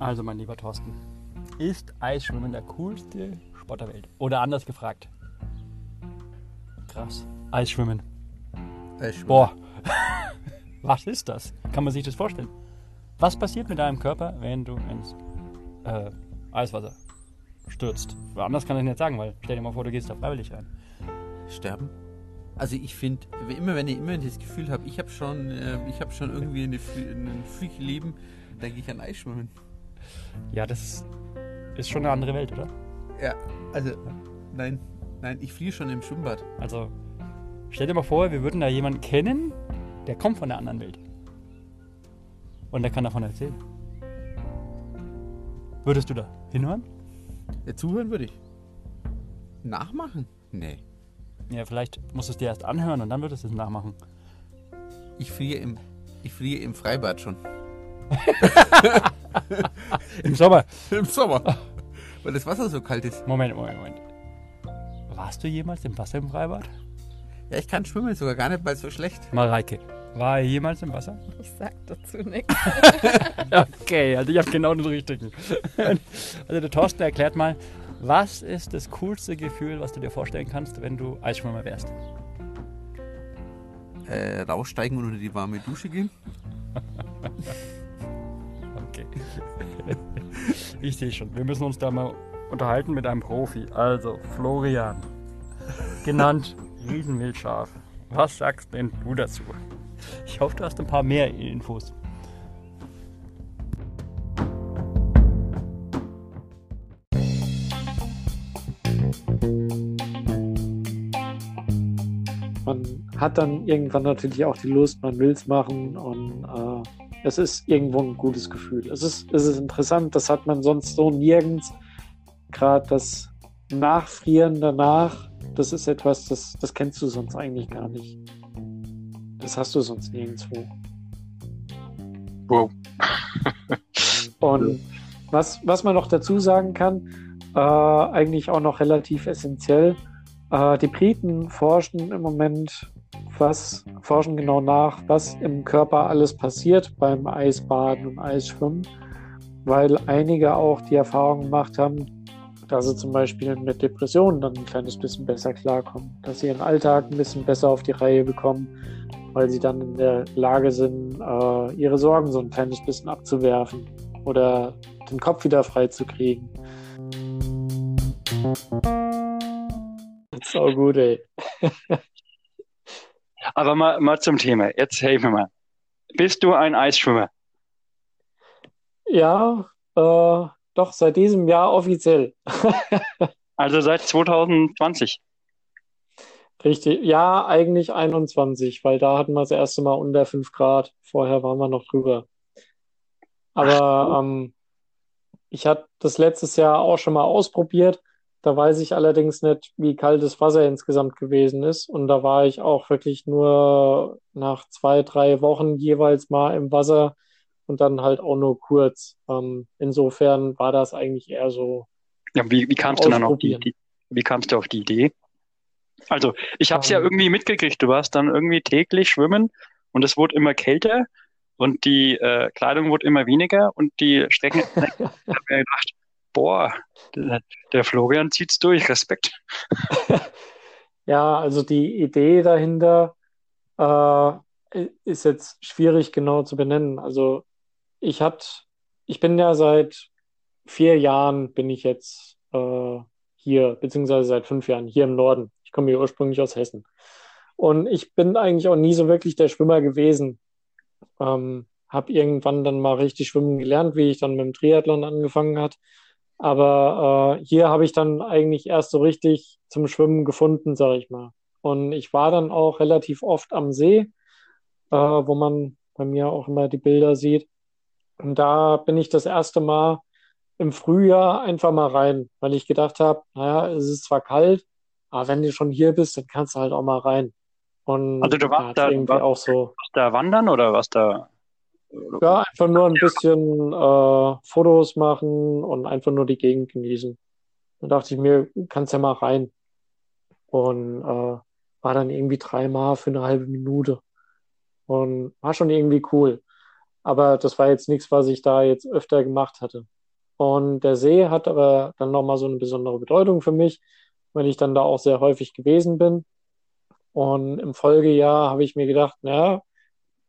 Also, mein lieber Thorsten, ist Eisschwimmen der coolste Sport der Welt? Oder anders gefragt. Krass. Eisschwimmen. Eisschwimmen. Boah. Was ist das? Kann man sich das vorstellen? Was passiert mit deinem Körper, wenn du ins äh, Eiswasser stürzt? Anders kann ich nicht sagen, weil stell dir mal vor, du gehst da freiwillig rein. Sterben? Also ich finde, immer wenn ich immer das Gefühl habe, ich habe schon, äh, ich habe schon irgendwie ein Freak-Leben, dann gehe ich an Eisschwimmen. Ja, das ist, schon eine andere Welt, oder? Ja, also nein, nein, ich fliehe schon im Schwimmbad. Also, stell dir mal vor, wir würden da jemanden kennen, der kommt von der anderen Welt. Und der kann davon erzählen. Würdest du da hinhören? Ja, zuhören würde ich. Nachmachen? Nee. Ja, vielleicht musst du es dir erst anhören und dann würdest du es nachmachen. Ich fliehe im, ich fliehe im Freibad schon. Im Sommer. Im Sommer. Weil das Wasser so kalt ist. Moment, Moment, Moment. Warst du jemals im Wasser im Freibad? Ja, ich kann schwimmen, sogar gar nicht mal so schlecht. Mareike, war er jemals im Wasser? Ich sag dazu nichts. Okay, also ich habe genau den richtigen. Also der Thorsten erklärt mal, was ist das coolste Gefühl, was du dir vorstellen kannst, wenn du Eisschwimmer wärst? Äh, raussteigen und unter die warme Dusche gehen. Okay. Ich sehe schon. Wir müssen uns da mal unterhalten mit einem Profi. Also, Florian. Genannt Riesenwildschaf. Was sagst denn du dazu? Ich hoffe, du hast ein paar mehr Infos. man hat dann irgendwann natürlich auch die Lust, man will es machen und äh, es ist irgendwo ein gutes Gefühl. Es ist, es ist interessant, das hat man sonst so nirgends. Gerade das Nachfrieren danach, das ist etwas, das, das kennst du sonst eigentlich gar nicht. Das hast du sonst nirgendwo. Wow. Und was, was man noch dazu sagen kann, äh, eigentlich auch noch relativ essentiell, äh, die Briten forschen im Moment, was forschen genau nach, was im Körper alles passiert beim Eisbaden und Eisschwimmen, weil einige auch die Erfahrung gemacht haben, dass sie zum Beispiel mit Depressionen dann ein kleines bisschen besser klarkommen, dass sie ihren Alltag ein bisschen besser auf die Reihe bekommen, weil sie dann in der Lage sind, äh, ihre Sorgen so ein kleines bisschen abzuwerfen oder den Kopf wieder frei zu kriegen. So gut, ey. Aber mal, mal zum Thema. Jetzt helf mir mal. Bist du ein Eisschwimmer? Ja, äh, doch seit diesem Jahr offiziell. Also seit 2020. Richtig, ja, eigentlich 21, weil da hatten wir das erste Mal unter 5 Grad. Vorher waren wir noch drüber. Aber ähm, ich hatte das letztes Jahr auch schon mal ausprobiert. Da weiß ich allerdings nicht, wie kalt das Wasser insgesamt gewesen ist. Und da war ich auch wirklich nur nach zwei, drei Wochen jeweils mal im Wasser und dann halt auch nur kurz. Ähm, insofern war das eigentlich eher so. Ja, wie, wie kamst du dann auf die, die, wie kamst du auf die Idee? Also, ich habe es ja Ähm. irgendwie mitgekriegt. Du warst dann irgendwie täglich schwimmen und es wurde immer kälter und die äh, Kleidung wurde immer weniger und die Strecken. ich habe mir gedacht, boah, der, Florian zieht's durch. Respekt. Ja, also die Idee dahinter äh, ist jetzt schwierig genau zu benennen. Also ich hat, ich bin ja seit vier Jahren bin ich jetzt äh, hier, beziehungsweise seit fünf Jahren hier im Norden. Ich komme hier ursprünglich aus Hessen. Und ich bin eigentlich auch nie so wirklich der Schwimmer gewesen. Ähm, habe irgendwann dann mal richtig schwimmen gelernt, wie ich dann mit dem Triathlon angefangen hat. Aber äh, hier habe ich dann eigentlich erst so richtig zum Schwimmen gefunden, sage ich mal. Und ich war dann auch relativ oft am See, äh, wo man bei mir auch immer die Bilder sieht. Und da bin ich das erste Mal im Frühjahr einfach mal rein, weil ich gedacht habe, naja, es ist zwar kalt, aber wenn du schon hier bist, dann kannst du halt auch mal rein. Und Also du warst da- irgendwie warst- auch so. Was da wandern oder was da? Ja, einfach nur ein bisschen äh, Fotos machen und einfach nur die Gegend genießen. Da dachte ich mir, kannst ja mal rein. Und äh, war dann irgendwie dreimal für eine halbe Minute. Und war schon irgendwie cool. Aber das war jetzt nichts, was ich da jetzt öfter gemacht hatte. Und der See hat aber dann nochmal so eine besondere Bedeutung für mich, weil ich dann da auch sehr häufig gewesen bin. Und im Folgejahr habe ich mir gedacht, naja,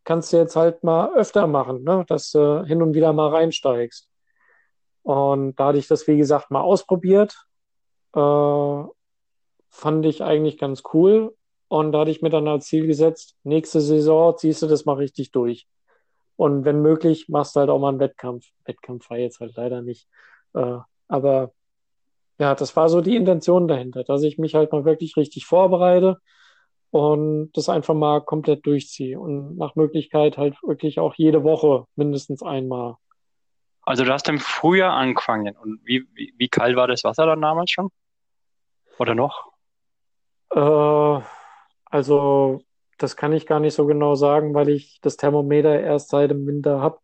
kannst du jetzt halt mal öfter machen, ne? dass du hin und wieder mal reinsteigst. Und da hatte ich das, wie gesagt, mal ausprobiert. Äh, fand ich eigentlich ganz cool. Und da hatte ich mir dann als Ziel gesetzt, nächste Saison ziehst du das mal richtig durch. Und wenn möglich, machst du halt auch mal einen Wettkampf. Wettkampf war jetzt halt leider nicht. Äh, aber ja, das war so die Intention dahinter, dass ich mich halt mal wirklich richtig vorbereite und das einfach mal komplett durchziehe und nach Möglichkeit halt wirklich auch jede Woche mindestens einmal. Also du hast im Frühjahr angefangen und wie, wie, wie kalt war das Wasser dann damals schon? Oder noch? Äh, also das kann ich gar nicht so genau sagen, weil ich das Thermometer erst seit dem Winter habe.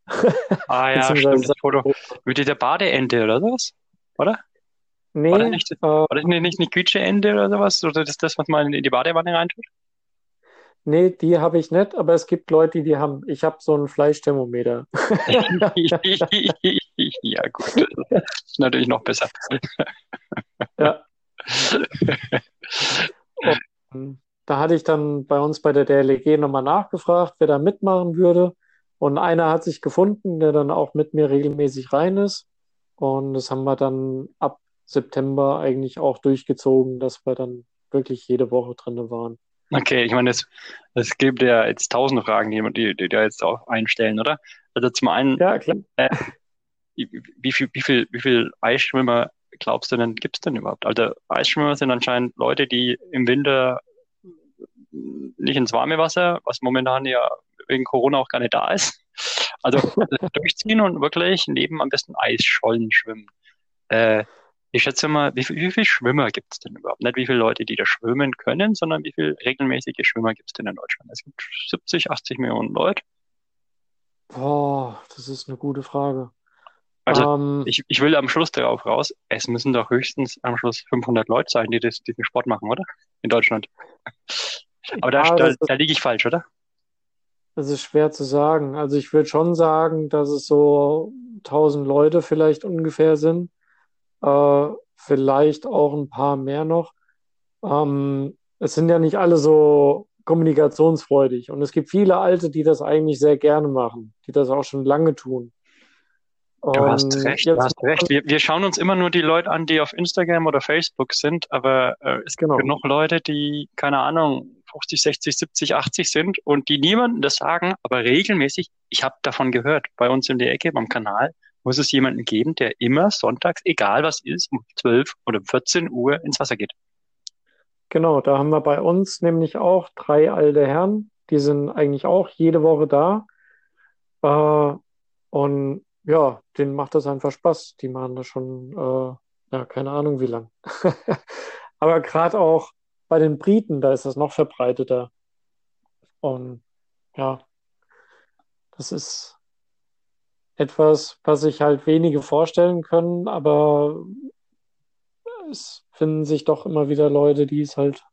Ah ja, stimmt, das Foto. Mit der Badeente oder sowas? Oder? Nee, War das nicht, äh, war das nicht, nicht eine Quietscheente oder sowas? Oder das ist das, was man in die Badewanne reintut? Nee, die habe ich nicht, aber es gibt Leute, die haben. Ich habe so ein Fleischthermometer. ja, gut. Das ist natürlich noch besser. Ja. Und da hatte ich dann bei uns bei der DLG nochmal nachgefragt, wer da mitmachen würde. Und einer hat sich gefunden, der dann auch mit mir regelmäßig rein ist. Und das haben wir dann ab September eigentlich auch durchgezogen, dass wir dann wirklich jede Woche drinne waren. Okay, ich meine, es, es gibt ja jetzt tausend Fragen, die, die, die da jetzt auch einstellen, oder? Also zum einen, Ja, klar. äh, wie, wie viel, wie viel, wie viel Eisschwimmer glaubst du denn, gibt's denn überhaupt? Also Eisschwimmer sind anscheinend Leute, die im Winter nicht ins warme Wasser, was momentan ja wegen Corona auch gar nicht da ist. Also durchziehen und wirklich neben am besten Eisschollen schwimmen. Äh, ich schätze mal, wie viel, wie viel Schwimmer gibt es denn überhaupt? Nicht wie viele Leute, die da schwimmen können, sondern wie viele regelmäßige Schwimmer gibt es denn in Deutschland? Es gibt 70, 80 Millionen Leute. Boah, das ist eine gute Frage. Also Ähm, ich, ich will am Schluss darauf raus, es müssen doch höchstens am Schluss 500 Leute sein, die das, diesen Sport machen, oder? In Deutschland. Aber da, ja, da, ist, da liege ich falsch, oder? das ist schwer zu sagen. Also ich würde schon sagen, dass es so 1000 Leute vielleicht ungefähr sind. Äh, vielleicht auch ein paar mehr noch. Ähm, es sind ja nicht alle so kommunikationsfreudig. Und es gibt viele Alte, die das eigentlich sehr gerne machen, die das auch schon lange tun. Du hast Und recht, du hast recht. Wir, wir schauen uns immer nur die Leute an, die auf Instagram oder Facebook sind, aber äh, es gibt genau. genug Leute, die, keine Ahnung, 50, 60, 70, 80 sind und die niemandem das sagen, aber regelmäßig, ich habe davon gehört, bei uns in der Ecke, beim Kanal, muss es jemanden geben, der immer sonntags, egal was ist, um 12 oder um 14 Uhr ins Wasser geht. Genau, da haben wir bei uns nämlich auch drei alte Herren, die sind eigentlich auch jede Woche da. Äh, und ja, denen macht das einfach Spaß. Die machen das schon, äh, ja, keine Ahnung wie lang. Aber gerade auch bei den Briten, da ist das noch verbreiteter. Und ja, das ist etwas, was sich halt wenige vorstellen können, aber es finden sich doch immer wieder Leute, die es halt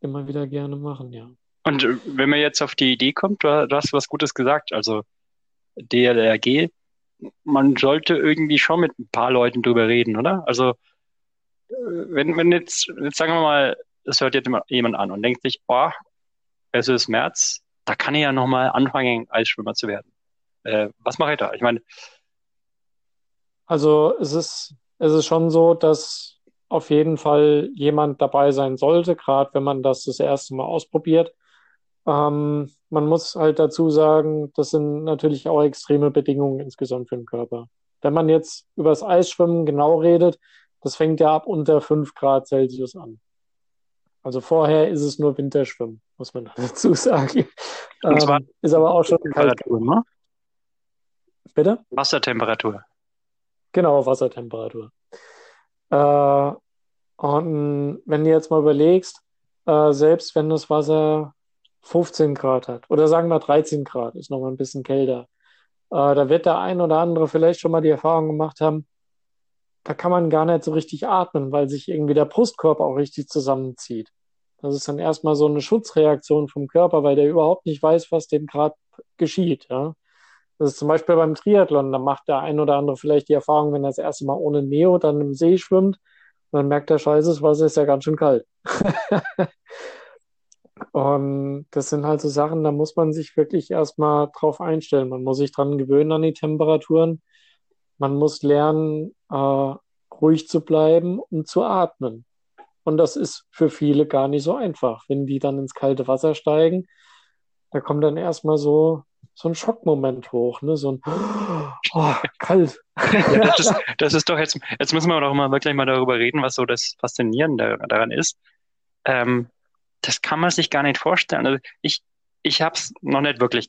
immer wieder gerne machen, ja. Und äh, wenn man jetzt auf die Idee kommt, du, hast was Gutes gesagt, also DLRG, man sollte irgendwie schon mit ein paar Leuten drüber reden, oder? Also äh, wenn, wenn jetzt, jetzt sagen wir mal, es hört jetzt jemand an und denkt sich, boah, es ist März, da kann ich ja nochmal anfangen, Eisschwimmer zu werden. Äh, was mache ich da? Ich meine, Also es ist, es ist schon so, dass auf jeden Fall jemand dabei sein sollte, gerade wenn man das das erste Mal ausprobiert. Ähm, man muss halt dazu sagen, das sind natürlich auch extreme Bedingungen insgesamt für den Körper. Wenn man jetzt über das Eisschwimmen genau redet, das fängt ja ab unter 5 Grad Celsius an. Also vorher ist es nur Winterschwimmen, muss man dazu sagen. Ähm, ist aber auch schon kalt. Ne? Bitte? Wassertemperatur. Genau, Wassertemperatur. Äh, und wenn du jetzt mal überlegst, äh, selbst wenn das Wasser 15 Grad hat oder sagen wir 13 Grad, ist noch mal ein bisschen kälter, äh, da wird der ein oder andere vielleicht schon mal die Erfahrung gemacht haben, da kann man gar nicht so richtig atmen, weil sich irgendwie der Brustkorb auch richtig zusammenzieht. Das ist dann erstmal so eine Schutzreaktion vom Körper, weil der überhaupt nicht weiß, was dem gerade geschieht, ja. Das ist zum Beispiel beim Triathlon, da macht der ein oder andere vielleicht die Erfahrung, wenn er das erste Mal ohne Neo dann im See schwimmt, dann merkt er, scheiße, das Wasser ist ja ganz schön kalt. Und das sind halt so Sachen, da muss man sich wirklich erstmal drauf einstellen. Man muss sich dran gewöhnen an die Temperaturen. Man muss lernen, äh, ruhig zu bleiben und zu atmen. Und das ist für viele gar nicht so einfach. Wenn die dann ins kalte Wasser steigen, da kommt dann erstmal so, so ein Schockmoment hoch, ne? So ein oh, kalt. Ja, das, ist, das ist doch jetzt, jetzt müssen wir doch mal wirklich mal darüber reden, was so das Faszinierende daran ist. Ähm, das kann man sich gar nicht vorstellen. Also ich, ich habe es noch nicht wirklich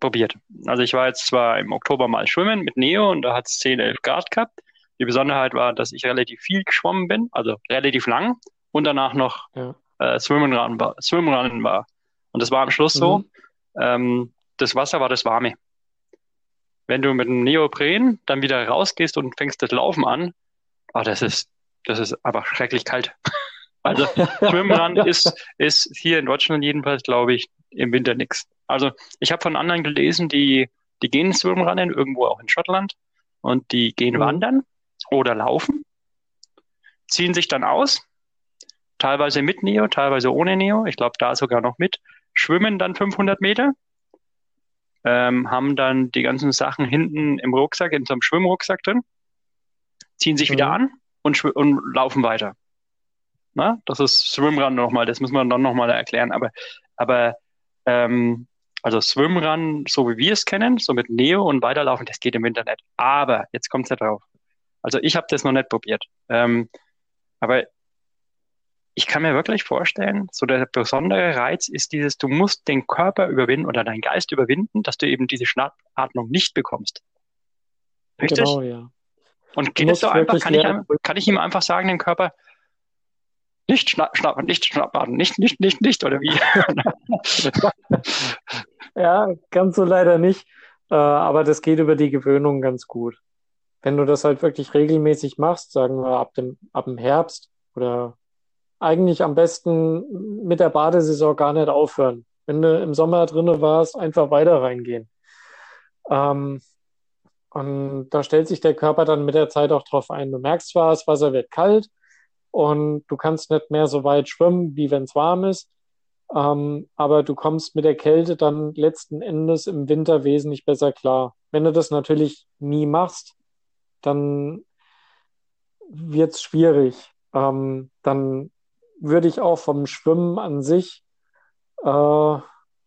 probiert. Also ich war jetzt zwar im Oktober mal schwimmen mit Neo und da hat es 10, 11 Grad gehabt. Die Besonderheit war, dass ich relativ viel geschwommen bin, also relativ lang und danach noch ja. äh, Swimrun war, Swimrun war. Und das war am Schluss mhm. so, ähm, das Wasser war das Warme. Wenn du mit dem Neopren dann wieder rausgehst und fängst das Laufen an, oh, das ist, das ist einfach schrecklich kalt. Also Schwimmen ist, ist hier in Deutschland jedenfalls, glaube ich, im Winter nichts. Also ich habe von anderen gelesen, die, die gehen Schwimmrennen, irgendwo auch in Schottland, und die gehen mhm. wandern oder laufen, ziehen sich dann aus, teilweise mit Neo, teilweise ohne Neo, ich glaube da sogar noch mit, schwimmen dann 500 Meter, ähm, haben dann die ganzen Sachen hinten im Rucksack, in so einem Schwimmrucksack drin, ziehen sich mhm. wieder an und, und laufen weiter. Na, das ist Swimrun nochmal, das müssen wir dann nochmal erklären. Aber, aber ähm, also Swimrun, so wie wir es kennen, so mit Neo und weiterlaufen, das geht im Internet. Aber jetzt kommt es ja drauf. Also ich habe das noch nicht probiert. Ähm, aber ich kann mir wirklich vorstellen, so der besondere Reiz ist dieses, du musst den Körper überwinden oder deinen Geist überwinden, dass du eben diese Schnappatmung nicht bekommst. Richtig? Genau, ja. Und geht es so einfach? Kann ich, kann ich ihm einfach sagen, den Körper, nicht schnappen, schnappen, nicht schnappen, nicht, nicht, nicht, nicht, oder wie? ja, ganz so leider nicht. Äh, aber das geht über die Gewöhnung ganz gut. Wenn du das halt wirklich regelmäßig machst, sagen wir ab dem, ab dem Herbst oder eigentlich am besten mit der Badesaison gar nicht aufhören. Wenn du im Sommer drinne warst, einfach weiter reingehen. Ähm, und da stellt sich der Körper dann mit der Zeit auch drauf ein. Du merkst zwar, das Wasser wird kalt, und du kannst nicht mehr so weit schwimmen, wie wenn es warm ist. Ähm, aber du kommst mit der Kälte dann letzten Endes im Winter wesentlich besser klar. Wenn du das natürlich nie machst, dann wird es schwierig. Ähm, dann würde ich auch vom Schwimmen an sich äh,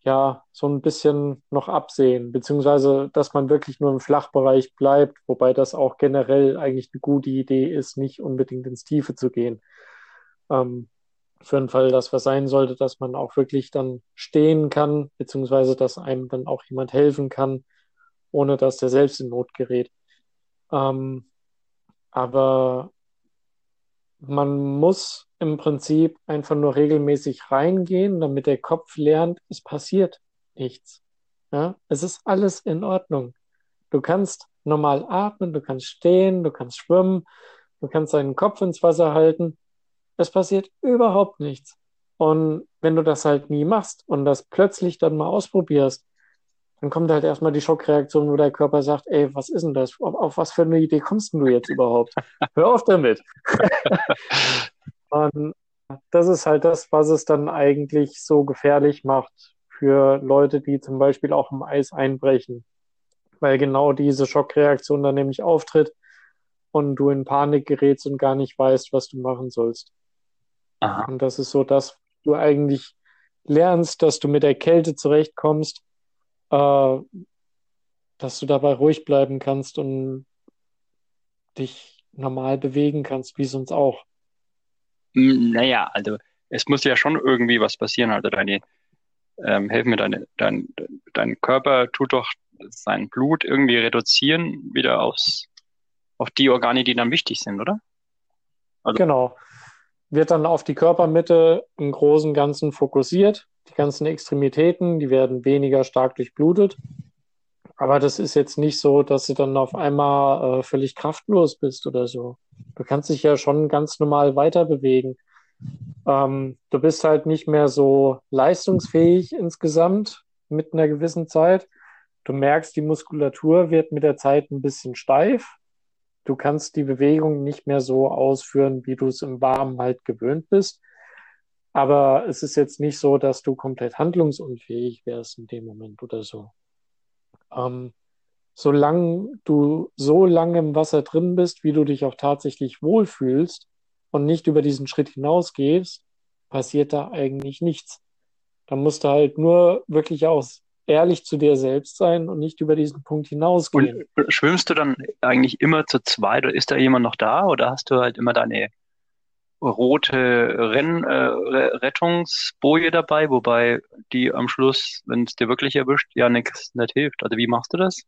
ja, so ein bisschen noch absehen, beziehungsweise, dass man wirklich nur im Flachbereich bleibt, wobei das auch generell eigentlich eine gute Idee ist, nicht unbedingt ins Tiefe zu gehen. Ähm, für den Fall, dass was sein sollte, dass man auch wirklich dann stehen kann, beziehungsweise dass einem dann auch jemand helfen kann, ohne dass der selbst in Not gerät. Ähm, aber man muss im Prinzip einfach nur regelmäßig reingehen, damit der Kopf lernt, es passiert nichts. Ja, es ist alles in Ordnung. Du kannst normal atmen, du kannst stehen, du kannst schwimmen, du kannst deinen Kopf ins Wasser halten. Es passiert überhaupt nichts. Und wenn du das halt nie machst und das plötzlich dann mal ausprobierst, dann kommt halt erstmal die Schockreaktion, wo der Körper sagt, ey, was ist denn das? Auf, auf was für eine Idee kommst du jetzt überhaupt? Hör auf damit. Und das ist halt das, was es dann eigentlich so gefährlich macht für Leute, die zum Beispiel auch im Eis einbrechen. Weil genau diese Schockreaktion dann nämlich auftritt und du in Panik gerätst und gar nicht weißt, was du machen sollst. Aha. Und das ist so das, du eigentlich lernst, dass du mit der Kälte zurechtkommst äh, dass du dabei ruhig bleiben kannst und dich normal bewegen kannst, wie sonst auch. Hm, naja, also es muss ja schon irgendwie was passieren. Also deine, ähm, helf mir, deine, dein, dein Körper tut doch sein Blut irgendwie reduzieren, wieder aufs, auf die Organe, die dann wichtig sind, oder? Also, genau. Wird dann auf die Körpermitte im Großen Ganzen fokussiert die ganzen Extremitäten, die werden weniger stark durchblutet. Aber das ist jetzt nicht so, dass du dann auf einmal äh, völlig kraftlos bist oder so. Du kannst dich ja schon ganz normal weiter bewegen. Ähm, du bist halt nicht mehr so leistungsfähig insgesamt mit einer gewissen Zeit. Du merkst, die Muskulatur wird mit der Zeit ein bisschen steif. Du kannst die Bewegung nicht mehr so ausführen, wie du es im Warmen halt gewöhnt bist. Aber es ist jetzt nicht so, dass du komplett handlungsunfähig wärst in dem Moment oder so. Ähm, solange du so lange im Wasser drin bist, wie du dich auch tatsächlich wohlfühlst und nicht über diesen Schritt hinausgehst, passiert da eigentlich nichts. Da musst du halt nur wirklich aus ehrlich zu dir selbst sein und nicht über diesen Punkt hinausgehen. Und schwimmst du dann eigentlich immer zu zweit oder ist da jemand noch da oder hast du halt immer deine rote Renn, äh, Rettungsboje dabei, wobei die am Schluss, wenn es dir wirklich erwischt, ja nichts nicht hilft. Also wie machst du das?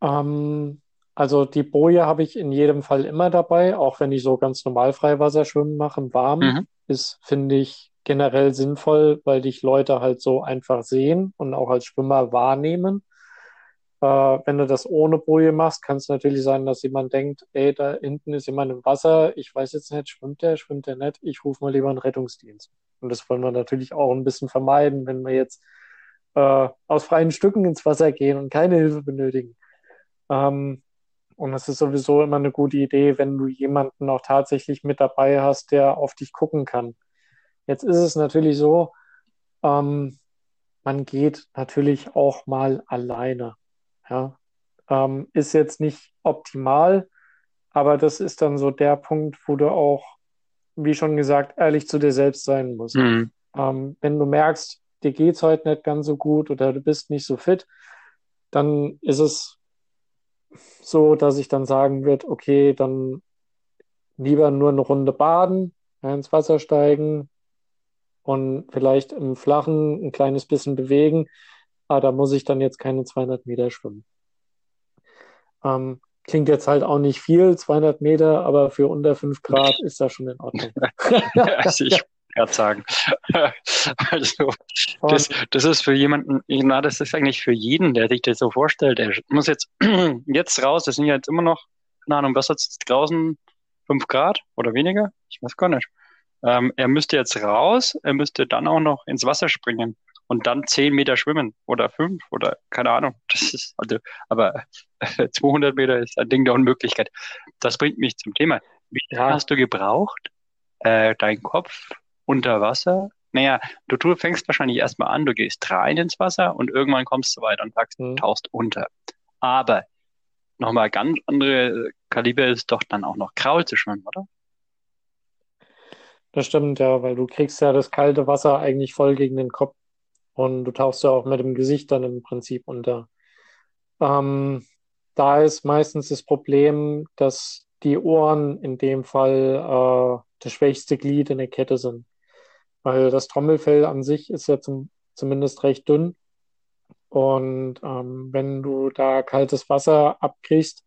Ähm, also die Boje habe ich in jedem Fall immer dabei, auch wenn ich so ganz normal Freiwasser schwimmen mache, im Warmen, mhm. ist, finde ich, generell sinnvoll, weil dich Leute halt so einfach sehen und auch als Schwimmer wahrnehmen. Äh, wenn du das ohne Boje machst, kann es natürlich sein, dass jemand denkt, ey, da hinten ist jemand im Wasser, ich weiß jetzt nicht, schwimmt der, schwimmt der nicht, ich rufe mal lieber einen Rettungsdienst. Und das wollen wir natürlich auch ein bisschen vermeiden, wenn wir jetzt äh, aus freien Stücken ins Wasser gehen und keine Hilfe benötigen. Ähm, und es ist sowieso immer eine gute Idee, wenn du jemanden auch tatsächlich mit dabei hast, der auf dich gucken kann. Jetzt ist es natürlich so, ähm, man geht natürlich auch mal alleine. Ja? Ähm, ist jetzt nicht optimal, aber das ist dann so der Punkt, wo du auch, wie schon gesagt, ehrlich zu dir selbst sein musst. Mhm. Ähm, wenn du merkst, dir geht's heute nicht ganz so gut oder du bist nicht so fit, dann ist es so, dass ich dann sagen würde, okay, dann lieber nur eine Runde baden, ins Wasser steigen und vielleicht im Flachen ein kleines bisschen bewegen, aber da muss ich dann jetzt keine 200 Meter schwimmen. Ähm, klingt jetzt halt auch nicht viel, 200 Meter, aber für unter 5 Grad ist das schon in Ordnung. also ich gerade sagen. also das, das ist für jemanden, na, das ist eigentlich für jeden, der sich das so vorstellt. Er muss jetzt jetzt raus, das sind ja jetzt immer noch, keine Ahnung, was hat es draußen? fünf Grad oder weniger? Ich weiß gar nicht. Ähm, er müsste jetzt raus, er müsste dann auch noch ins Wasser springen und dann zehn Meter schwimmen oder fünf oder keine Ahnung. Das ist also, aber 200 Meter ist ein Ding der Unmöglichkeit. Das bringt mich zum Thema. Wie ja. hast du gebraucht, äh, deinen Kopf unter Wasser. Naja, du, du fängst wahrscheinlich erstmal an, du gehst rein ins Wasser und irgendwann kommst du weiter und sagst, mhm. tauchst unter. Aber nochmal ganz andere Kaliber ist doch dann auch noch Kraul zu schwimmen, oder? Das stimmt, ja, weil du kriegst ja das kalte Wasser eigentlich voll gegen den Kopf und du tauchst ja auch mit dem Gesicht dann im Prinzip unter. Ähm, da ist meistens das Problem, dass die Ohren in dem Fall äh, das schwächste Glied in der Kette sind. Weil das Trommelfell an sich ist ja zum, zumindest recht dünn. Und ähm, wenn du da kaltes Wasser abkriegst,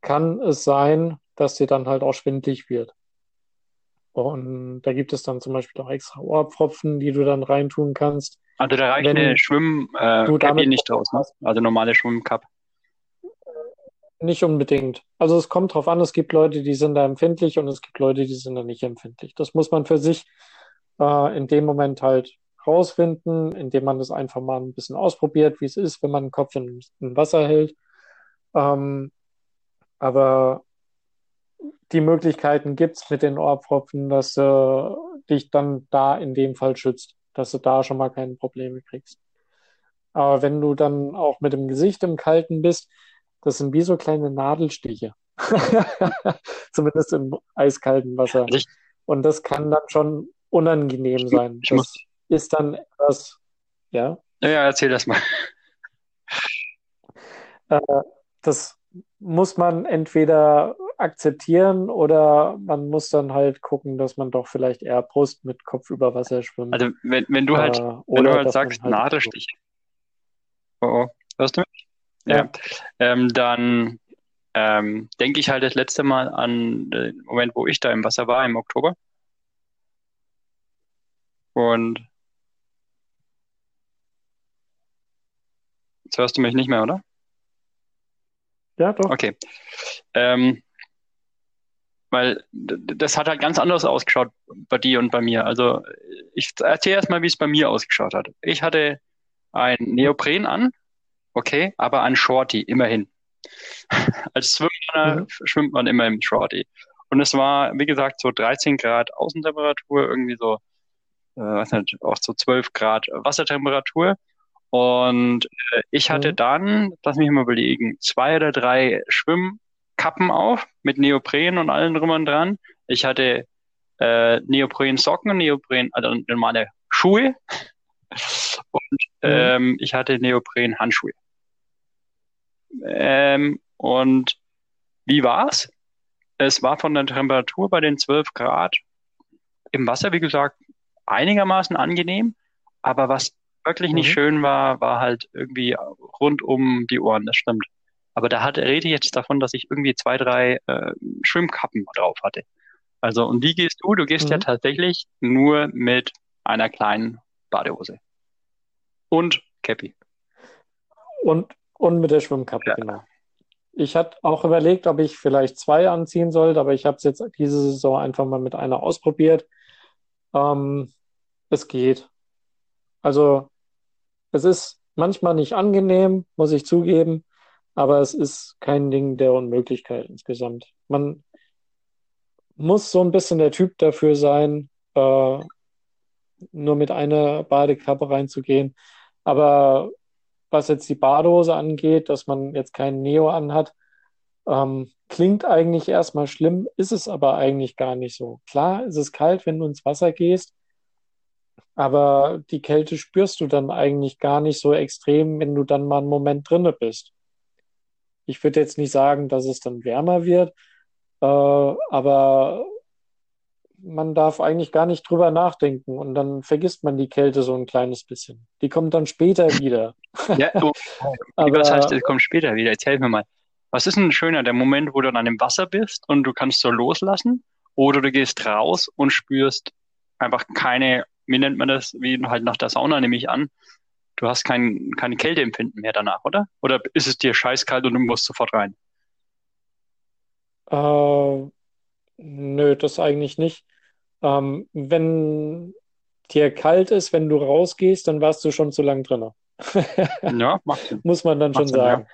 kann es sein, dass dir dann halt auch schwindlig wird. Und da gibt es dann zum Beispiel auch extra Ohrpfropfen, die du dann reintun kannst. Also da reicht eine Schwimmkabine äh, nicht aus, ne? Also normale Schwimmcup. Nicht unbedingt. Also es kommt drauf an, es gibt Leute, die sind da empfindlich und es gibt Leute, die sind da nicht empfindlich. Das muss man für sich äh, in dem Moment halt rausfinden, indem man das einfach mal ein bisschen ausprobiert, wie es ist, wenn man den Kopf in, in Wasser hält. Ähm, aber die Möglichkeiten gibt es mit den Ohrpfropfen, dass äh, dich dann da in dem Fall schützt, dass du da schon mal keine Probleme kriegst. Aber wenn du dann auch mit dem Gesicht im Kalten bist, das sind wie so kleine Nadelstiche. Zumindest im eiskalten Wasser. Und das kann dann schon unangenehm sein. Das ist dann etwas, ja? Ja, erzähl das mal. Äh, das muss man entweder akzeptieren oder man muss dann halt gucken, dass man doch vielleicht eher Brust mit Kopf über Wasser schwimmt. Also wenn, wenn du halt, äh, wenn du halt sagst, halt Nadelstich. Oh, oh. Hörst du mich? Ja. ja. Ähm, dann ähm, denke ich halt das letzte Mal an den Moment, wo ich da im Wasser war, im Oktober. Und jetzt hörst du mich nicht mehr, oder? Ja, doch. Okay. Ähm, weil das hat halt ganz anders ausgeschaut bei dir und bei mir. Also ich erzähle erstmal, wie es bei mir ausgeschaut hat. Ich hatte ein Neopren an, okay, aber ein Shorty, immerhin. Als Schwimmer Mhm. schwimmt man immer im Shorty. Und es war, wie gesagt, so 13 Grad Außentemperatur, irgendwie so, äh, weiß nicht, auch so 12 Grad Wassertemperatur. Und äh, ich hatte Mhm. dann, lass mich mal überlegen, zwei oder drei Schwimmkappen auf mit Neopren und allem drum und dran. Ich hatte äh, Neopren-Socken Neopren, also normale Schuhe. Und ähm, ich hatte Neopren-Handschuhe. Ähm, und wie war's? Es war von der Temperatur bei den 12 Grad im Wasser, wie gesagt, einigermaßen angenehm. Aber was wirklich nicht Mhm. schön war, war halt irgendwie rund um die Ohren, das stimmt. Aber da hat, rede ich jetzt davon, dass ich irgendwie zwei, drei äh, Schwimmkappen drauf hatte. Also, und wie gehst du? Du gehst ja Mhm. tatsächlich nur mit einer kleinen Badehose. Und Cappy. Und, und mit der Schwimmkappe, Ja. genau. Ich hatte auch überlegt, ob ich vielleicht zwei anziehen sollte, aber ich habe es jetzt diese Saison einfach mal mit einer ausprobiert. Ähm, es geht. Also es ist manchmal nicht angenehm, muss ich zugeben, aber es ist kein Ding der Unmöglichkeit insgesamt. Man muss so ein bisschen der Typ dafür sein, äh, nur mit einer Badekappe reinzugehen. Aber was jetzt die Badehose angeht, dass man jetzt keinen Neo anhat, ähm, klingt eigentlich erstmal schlimm, ist es aber eigentlich gar nicht so. Klar, ist es kalt, wenn du ins Wasser gehst, aber die Kälte spürst du dann eigentlich gar nicht so extrem, wenn du dann mal einen Moment drinne bist. Ich würde jetzt nicht sagen, dass es dann wärmer wird, äh, aber man darf eigentlich gar nicht drüber nachdenken und dann vergisst man die Kälte so ein kleines bisschen. Die kommt dann später wieder. Ja, du, Aber was heißt, es kommt später wieder? Erzähl mir mal. Was ist denn schöner, der Moment, wo du dann im Wasser bist und du kannst so loslassen? Oder du gehst raus und spürst einfach keine, wie nennt man das, wie halt nach der Sauna nehme ich an, du hast kein, keine Kälteempfinden mehr danach, oder? Oder ist es dir scheißkalt und du musst sofort rein? Äh, nö, das eigentlich nicht. Ähm, wenn dir kalt ist, wenn du rausgehst, dann warst du schon zu lang drin. Ja, macht Sinn. Muss man dann Macht schon Sinn, ja. sagen.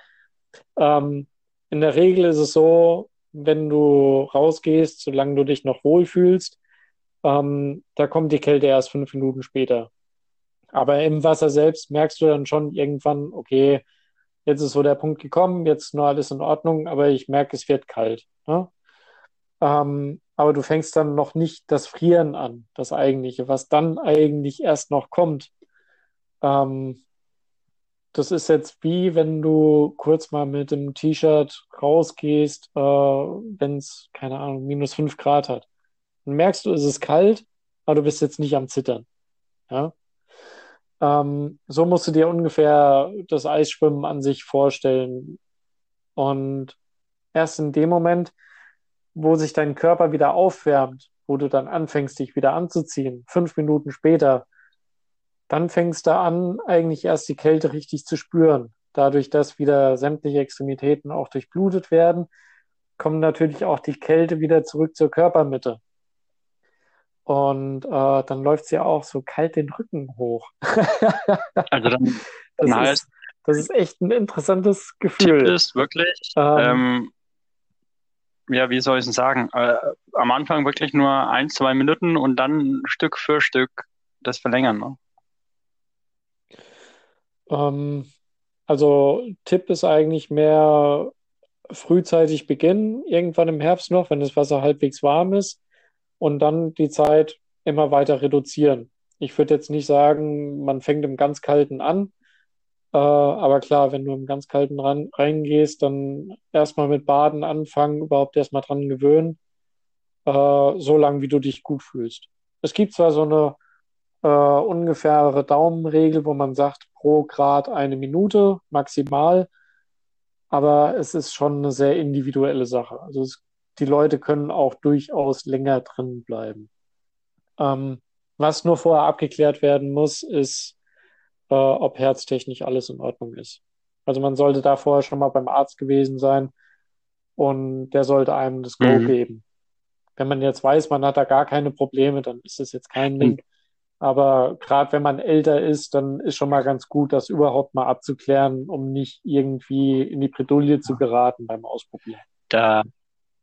Ähm, in der Regel ist es so, wenn du rausgehst, solange du dich noch wohlfühlst, ähm, da kommt die Kälte erst fünf Minuten später. Aber im Wasser selbst merkst du dann schon irgendwann, okay, jetzt ist so der Punkt gekommen, jetzt nur alles in Ordnung, aber ich merke, es wird kalt. Ne? Ähm, aber du fängst dann noch nicht das Frieren an, das Eigentliche, was dann eigentlich erst noch kommt. Ähm, das ist jetzt wie, wenn du kurz mal mit dem T-Shirt rausgehst, äh, wenn es, keine Ahnung, minus fünf Grad hat. Dann merkst du, es ist kalt, aber du bist jetzt nicht am Zittern. Ja? Ähm, so musst du dir ungefähr das Eisschwimmen an sich vorstellen. Und erst in dem Moment, wo sich dein Körper wieder aufwärmt, wo du dann anfängst, dich wieder anzuziehen, fünf Minuten später, dann fängst du an, eigentlich erst die Kälte richtig zu spüren. Dadurch, dass wieder sämtliche Extremitäten auch durchblutet werden, kommt natürlich auch die Kälte wieder zurück zur Körpermitte. Und äh, dann läuft es ja auch so kalt den Rücken hoch. Also dann, Das heißt, ist, das ist echt ein interessantes Tipp Gefühl. ist wirklich, Ähm, ähm, ja, wie soll ich es sagen? Äh, am Anfang wirklich nur ein, zwei Minuten und dann Stück für Stück das verlängern. Ne? Ähm, also Tipp ist eigentlich mehr frühzeitig beginnen, irgendwann im Herbst noch, wenn das Wasser halbwegs warm ist, und dann die Zeit immer weiter reduzieren. Ich würde jetzt nicht sagen, man fängt im ganz kalten an, äh, aber klar, wenn du im ganz kalten ran, reingehst, dann erstmal mit Baden anfangen, überhaupt erstmal dran gewöhnen, äh, so lange wie du dich gut fühlst. Es gibt zwar so eine äh, ungefähre Daumenregel, wo man sagt, pro Grad eine Minute maximal. Aber es ist schon eine sehr individuelle Sache. Also es, die Leute können auch durchaus länger drin bleiben. Ähm, was nur vorher abgeklärt werden muss, ist, äh, ob herztechnisch alles in Ordnung ist. Also man sollte da vorher schon mal beim Arzt gewesen sein und der sollte einem das Go Mhm. geben. Wenn man jetzt weiß, man hat da gar keine Probleme, dann ist das jetzt kein Ding. Aber gerade wenn man älter ist, dann ist schon mal ganz gut, das überhaupt mal abzuklären, um nicht irgendwie in die Bredouille zu geraten beim Ausprobieren. Da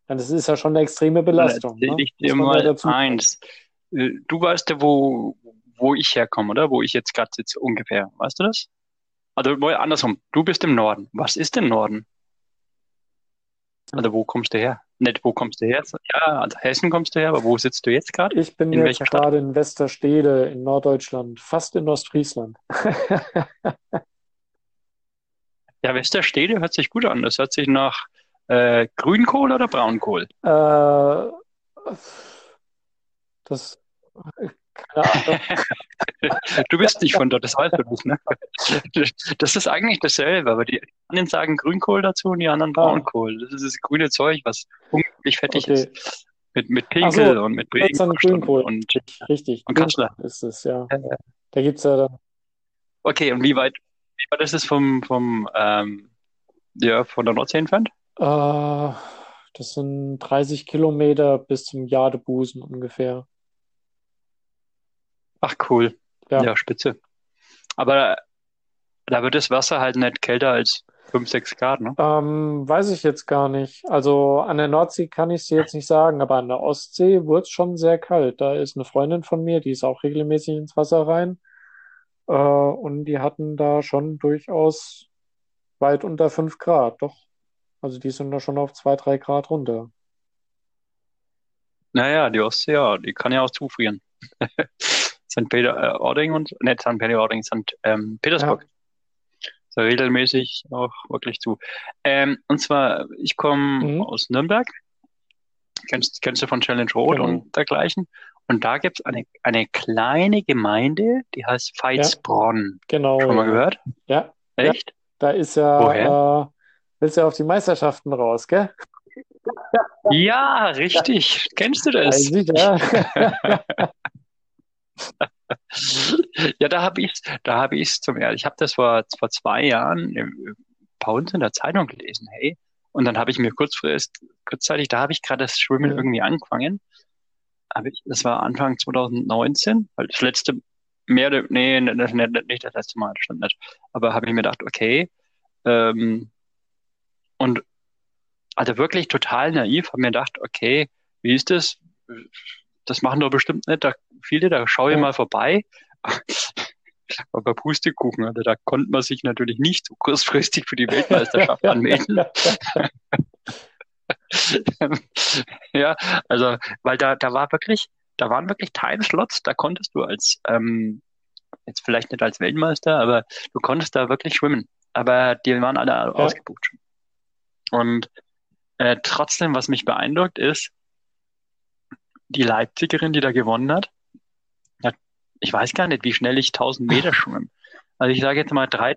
Das ist ja schon eine extreme Belastung. Ne? ich dir mal dazu- eins. Äh, Du weißt ja, wo, wo ich herkomme, oder? Wo ich jetzt gerade sitze, ungefähr. Weißt du das? Also andersrum. Du bist im Norden. Was ist im Norden? Also wo kommst du her? Nicht, wo kommst du her? Ja, also Hessen kommst du her, aber wo sitzt du jetzt gerade? Ich bin In jetzt gerade in Westerstede in Norddeutschland, fast in Ostfriesland. Ja, Westerstede hört sich gut an. Das hört sich nach äh, Grünkohl oder Braunkohl. Äh, das, keine Ahnung. Du bist nicht von dort, das weißt du nicht, ne? Das ist eigentlich dasselbe, aber die einen sagen Grünkohl dazu und die anderen Ah. Braunkohl. Das ist das grüne Zeug, was unglaublich fettig Okay. ist. Mit, mit Pinkel so, und mit Bregenwurst und, und Richtig, Und Kassler. ist es, ja. Da gibt's ja dann, Okay, und wie weit, wie weit ist es vom, vom ähm, ja, von der Nordsee entfernt? Äh, das sind 30 Kilometer bis zum Jadebusen ungefähr. Ach cool. Ja. Ja, spitze. Aber da wird das Wasser halt nicht kälter als 5, 6 Grad, ne? Ähm, weiß ich jetzt gar nicht. Also an der Nordsee kann ich es jetzt nicht sagen, aber an der Ostsee wurde es schon sehr kalt. Da ist eine Freundin von mir, die ist auch regelmäßig ins Wasser rein. Äh, und die hatten da schon durchaus weit unter 5 Grad, doch. Also die sind da schon auf 2, 3 Grad runter. Naja, die Ostsee, ja, die kann ja auch zufrieren. St. Peter-Ording und, nicht St. Peter-Ording, St. Ähm, Petersburg. So regelmäßig auch wirklich zu. Ähm, und zwar, ich komme Mhm. aus Nürnberg. Kennst, kennst du von Challenge Road Genau. und dergleichen? Und da gibt's eine, eine kleine Gemeinde, die heißt Veitsbronn. Genau. Schon mal ja. gehört? Ja, Echt? da ist ja, Woher? äh, willst ja auf die Meisterschaften raus, gell? Ja, richtig. Kennst du das? Ja. Ja, da habe ich da habe ich zum ersten, ich habe das vor, vor zwei Jahren im- bei uns in der Zeitung gelesen, hey. Und dann habe ich mir kurzfristig, kurzzeitig, da habe ich gerade das Schwimmen irgendwie angefangen. Aber ich, das war Anfang 2019, weil das letzte, mehr nee, ne- ne- ne- nicht das letzte Mal, das stimmt nicht. Aber habe ich mir gedacht, okay, ähm, und also wirklich total naiv, habe mir gedacht, okay, wie ist das? Das machen doch bestimmt nicht da viele, da schaue ich Ja. mal vorbei. Aber Pustekuchen, also da konnte man sich natürlich nicht so kurzfristig für die Weltmeisterschaft anmelden. Ja, also, weil da, da war wirklich, da waren wirklich Timeslots, da konntest du als, ähm, jetzt vielleicht nicht als Weltmeister, aber du konntest da wirklich schwimmen. Aber die waren alle ausgebucht schon. Und äh, trotzdem, was mich beeindruckt, ist, die Leipzigerin, die da gewonnen hat, hat, ich weiß gar nicht, wie schnell ich 1000 Meter schwimme. Also ich sage jetzt mal drei,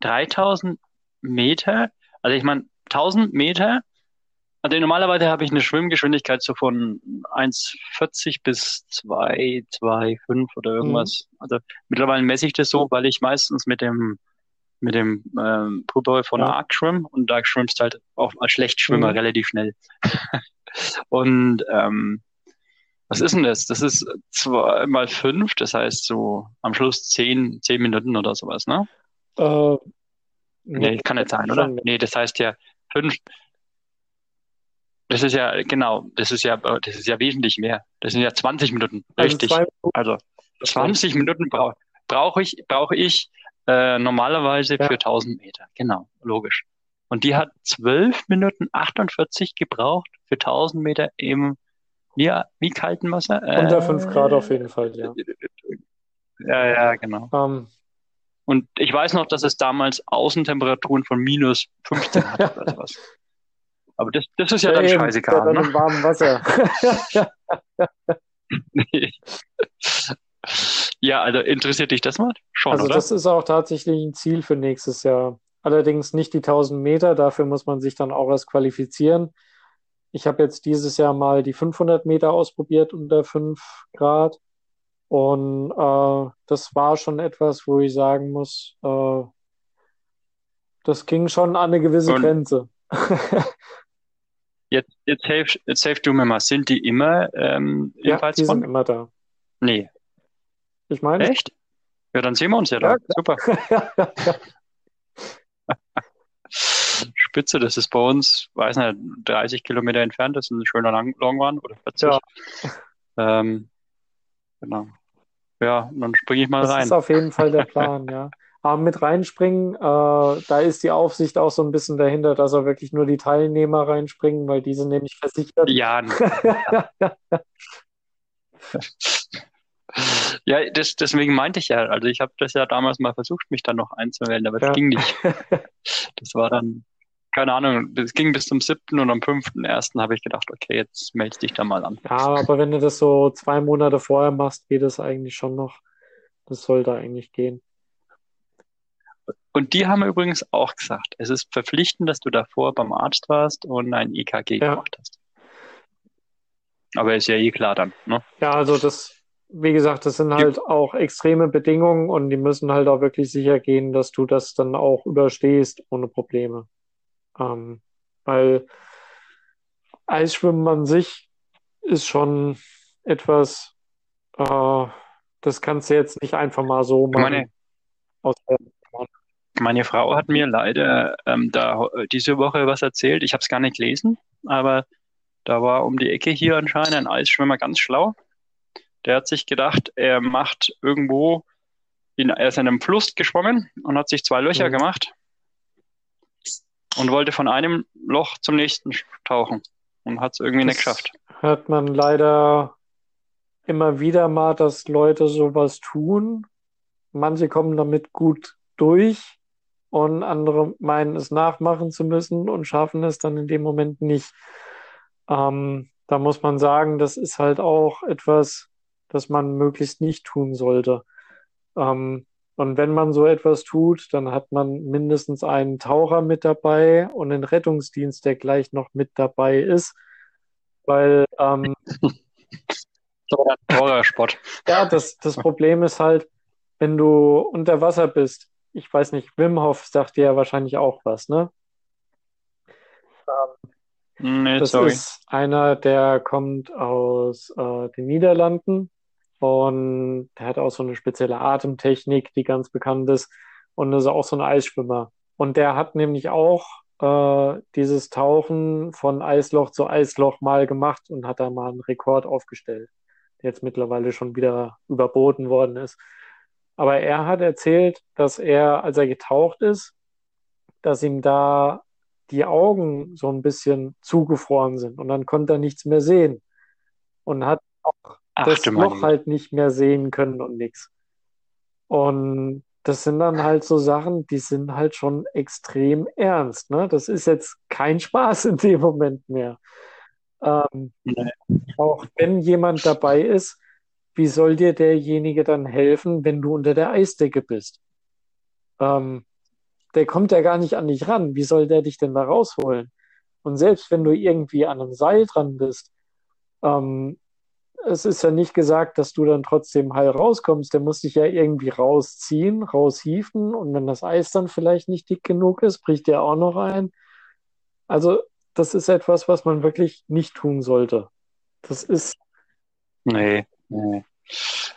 3000 Meter, also ich meine 1000 Meter, also normalerweise habe ich eine Schwimmgeschwindigkeit so von 1,40 bis 2, 2,5 oder irgendwas. Also mittlerweile messe ich das so, weil ich meistens mit dem mit dem ähm, Poolboy von Ja. Arc schwimme und da schwimmst halt auch als Schlechtschwimmer Mhm. relativ schnell. und ähm, was ist denn das? Das ist zwei mal fünf, das heißt so am Schluss zehn, zehn Minuten oder sowas, ne? Äh, Nee, kann nicht sein, oder? Nee, das heißt ja fünf. Das ist ja, genau, das ist ja, das ist ja wesentlich mehr. Das sind ja 20 Minuten, Also richtig. Minuten, Also 20 Minuten brauche brauch ich, brauche ich äh, normalerweise Ja. für 1000 Meter. Genau, logisch. Und die hat 12 Minuten 48 gebraucht für 1000 Meter im, wie, wie kalten Wasser? Äh, unter 5 Grad auf jeden Fall, ja. Ja, ja, genau. Ähm, Und ich weiß noch, dass es damals Außentemperaturen von minus 15 hat oder sowas. Aber das, das ist ja dann eben, scheißegal, ja, dann ne? im warmen Wasser. Ja, also interessiert dich das mal? Schon, Also oder? das ist auch tatsächlich ein Ziel für nächstes Jahr. Allerdings nicht die 1000 Meter, dafür muss man sich dann auch erst qualifizieren. Ich habe jetzt dieses Jahr mal die 500 Meter ausprobiert unter 5 Grad und äh, das war schon etwas, wo ich sagen muss, äh, das ging schon an eine gewisse Und- Grenze. Jetzt, jetzt helf, jetzt helf du mir mal. Sind die immer ähm, Ja, ebenfalls die sind von? immer da. Nee. Ich meine, Echt? Ja, dann sehen wir uns ja da. Ja, Super. Spitze, das ist bei uns, weiß nicht, 30 Kilometer entfernt, das ist ein schöner Long Run oder 40. Ja. Ähm, genau. Ja, dann springe ich mal das rein. ist auf jeden Fall der Plan, ja. Aber mit reinspringen, äh, da ist die Aufsicht auch so ein bisschen dahinter, dass auch wirklich nur die Teilnehmer reinspringen, weil die sind nämlich versichert. Ja, ja, das, deswegen meinte ich ja, also ich habe das ja damals mal versucht, mich dann noch einzumelden, aber Ja. ging nicht. Das war dann, keine Ahnung, das ging bis zum siebten und am fünften ersten habe ich gedacht, okay, jetzt melde dich da mal an. Ja, aber wenn du das so zwei Monate vorher machst, geht es eigentlich schon noch. Das sollte eigentlich gehen. Und die haben übrigens auch gesagt, es ist verpflichtend, dass du davor beim Arzt warst und ein EKG Ja. gemacht hast. Aber ist ja eh klar dann, ne? Ja, also das, wie gesagt, das sind halt auch extreme Bedingungen und die müssen halt auch wirklich sicher gehen, dass du das dann auch überstehst ohne Probleme. Ähm, weil Eisschwimmen an sich ist schon etwas, äh, das kannst du jetzt nicht einfach mal so machen. Meine, meine Frau hat mir leider ähm, da diese Woche was erzählt. Ich habe es gar nicht gelesen, aber da war um die Ecke hier anscheinend ein Eisschwimmer ganz schlau. Der hat sich gedacht, er macht irgendwo, in, er ist in einem Fluss geschwommen und hat sich zwei Löcher Mhm. gemacht und wollte von einem Loch zum nächsten tauchen und hat es irgendwie nicht Das geschafft. hört man leider immer wieder mal, dass Leute sowas tun. Manche kommen damit gut durch und andere meinen es nachmachen zu müssen und schaffen es dann in dem Moment nicht. Ähm, da muss man sagen, das ist halt auch etwas, das man möglichst nicht tun sollte. Ähm, und wenn man so etwas tut, dann hat man mindestens einen Taucher mit dabei und einen Rettungsdienst, der gleich noch mit dabei ist. Weil ähm, Horrorsport. ja, das, das Problem ist halt, wenn du unter Wasser bist, ich weiß nicht, Wim Hof sagt dir ja wahrscheinlich auch was, ne? Nee, Das sorry. ist einer, der kommt aus äh, den Niederlanden und der hat auch so eine spezielle Atemtechnik, die ganz bekannt ist und ist auch so ein Eisschwimmer. Und der hat nämlich auch äh, dieses Tauchen von Eisloch zu Eisloch mal gemacht und hat da mal einen Rekord aufgestellt, der jetzt mittlerweile schon wieder überboten worden ist. Aber er hat erzählt, dass er, als er getaucht ist, dass ihm da die Augen so ein bisschen zugefroren sind und dann konnte er nichts mehr sehen und hat auch Ach das Loch halt nicht mehr sehen können und nichts. Und das sind dann halt so Sachen, die sind halt schon extrem ernst, ne? Das ist jetzt kein Spaß in dem Moment mehr. Ähm, auch wenn jemand dabei ist, wie soll dir derjenige dann helfen, wenn du unter der Eisdecke bist? Ähm, der kommt ja gar nicht an dich ran. Wie soll der dich denn da rausholen? Und selbst wenn du irgendwie an einem Seil dran bist, ähm, es ist ja nicht gesagt, dass du dann trotzdem heil rauskommst. Der muss dich ja irgendwie rausziehen, raushieven und wenn das Eis dann vielleicht nicht dick genug ist, bricht der auch noch ein. Also das ist etwas, was man wirklich nicht tun sollte. Das ist, Nee, nee.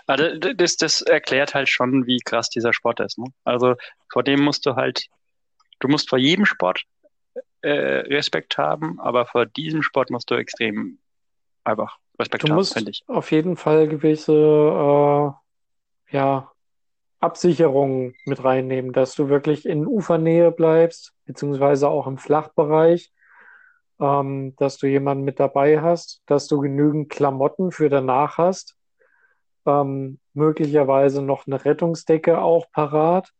Also das, das erklärt halt schon, wie krass dieser Sport ist. Ne? Also vor dem musst du halt, du musst vor jedem Sport äh, Respekt haben, aber vor diesem Sport musst du extrem einfach Respekt du haben, musst finde ich. auf jeden Fall gewisse, äh, ja, Absicherungen mit reinnehmen, dass du wirklich in Ufernähe bleibst, beziehungsweise auch im Flachbereich, ähm, dass du jemanden mit dabei hast, dass du genügend Klamotten für danach hast, ähm, möglicherweise noch eine Rettungsdecke auch parat,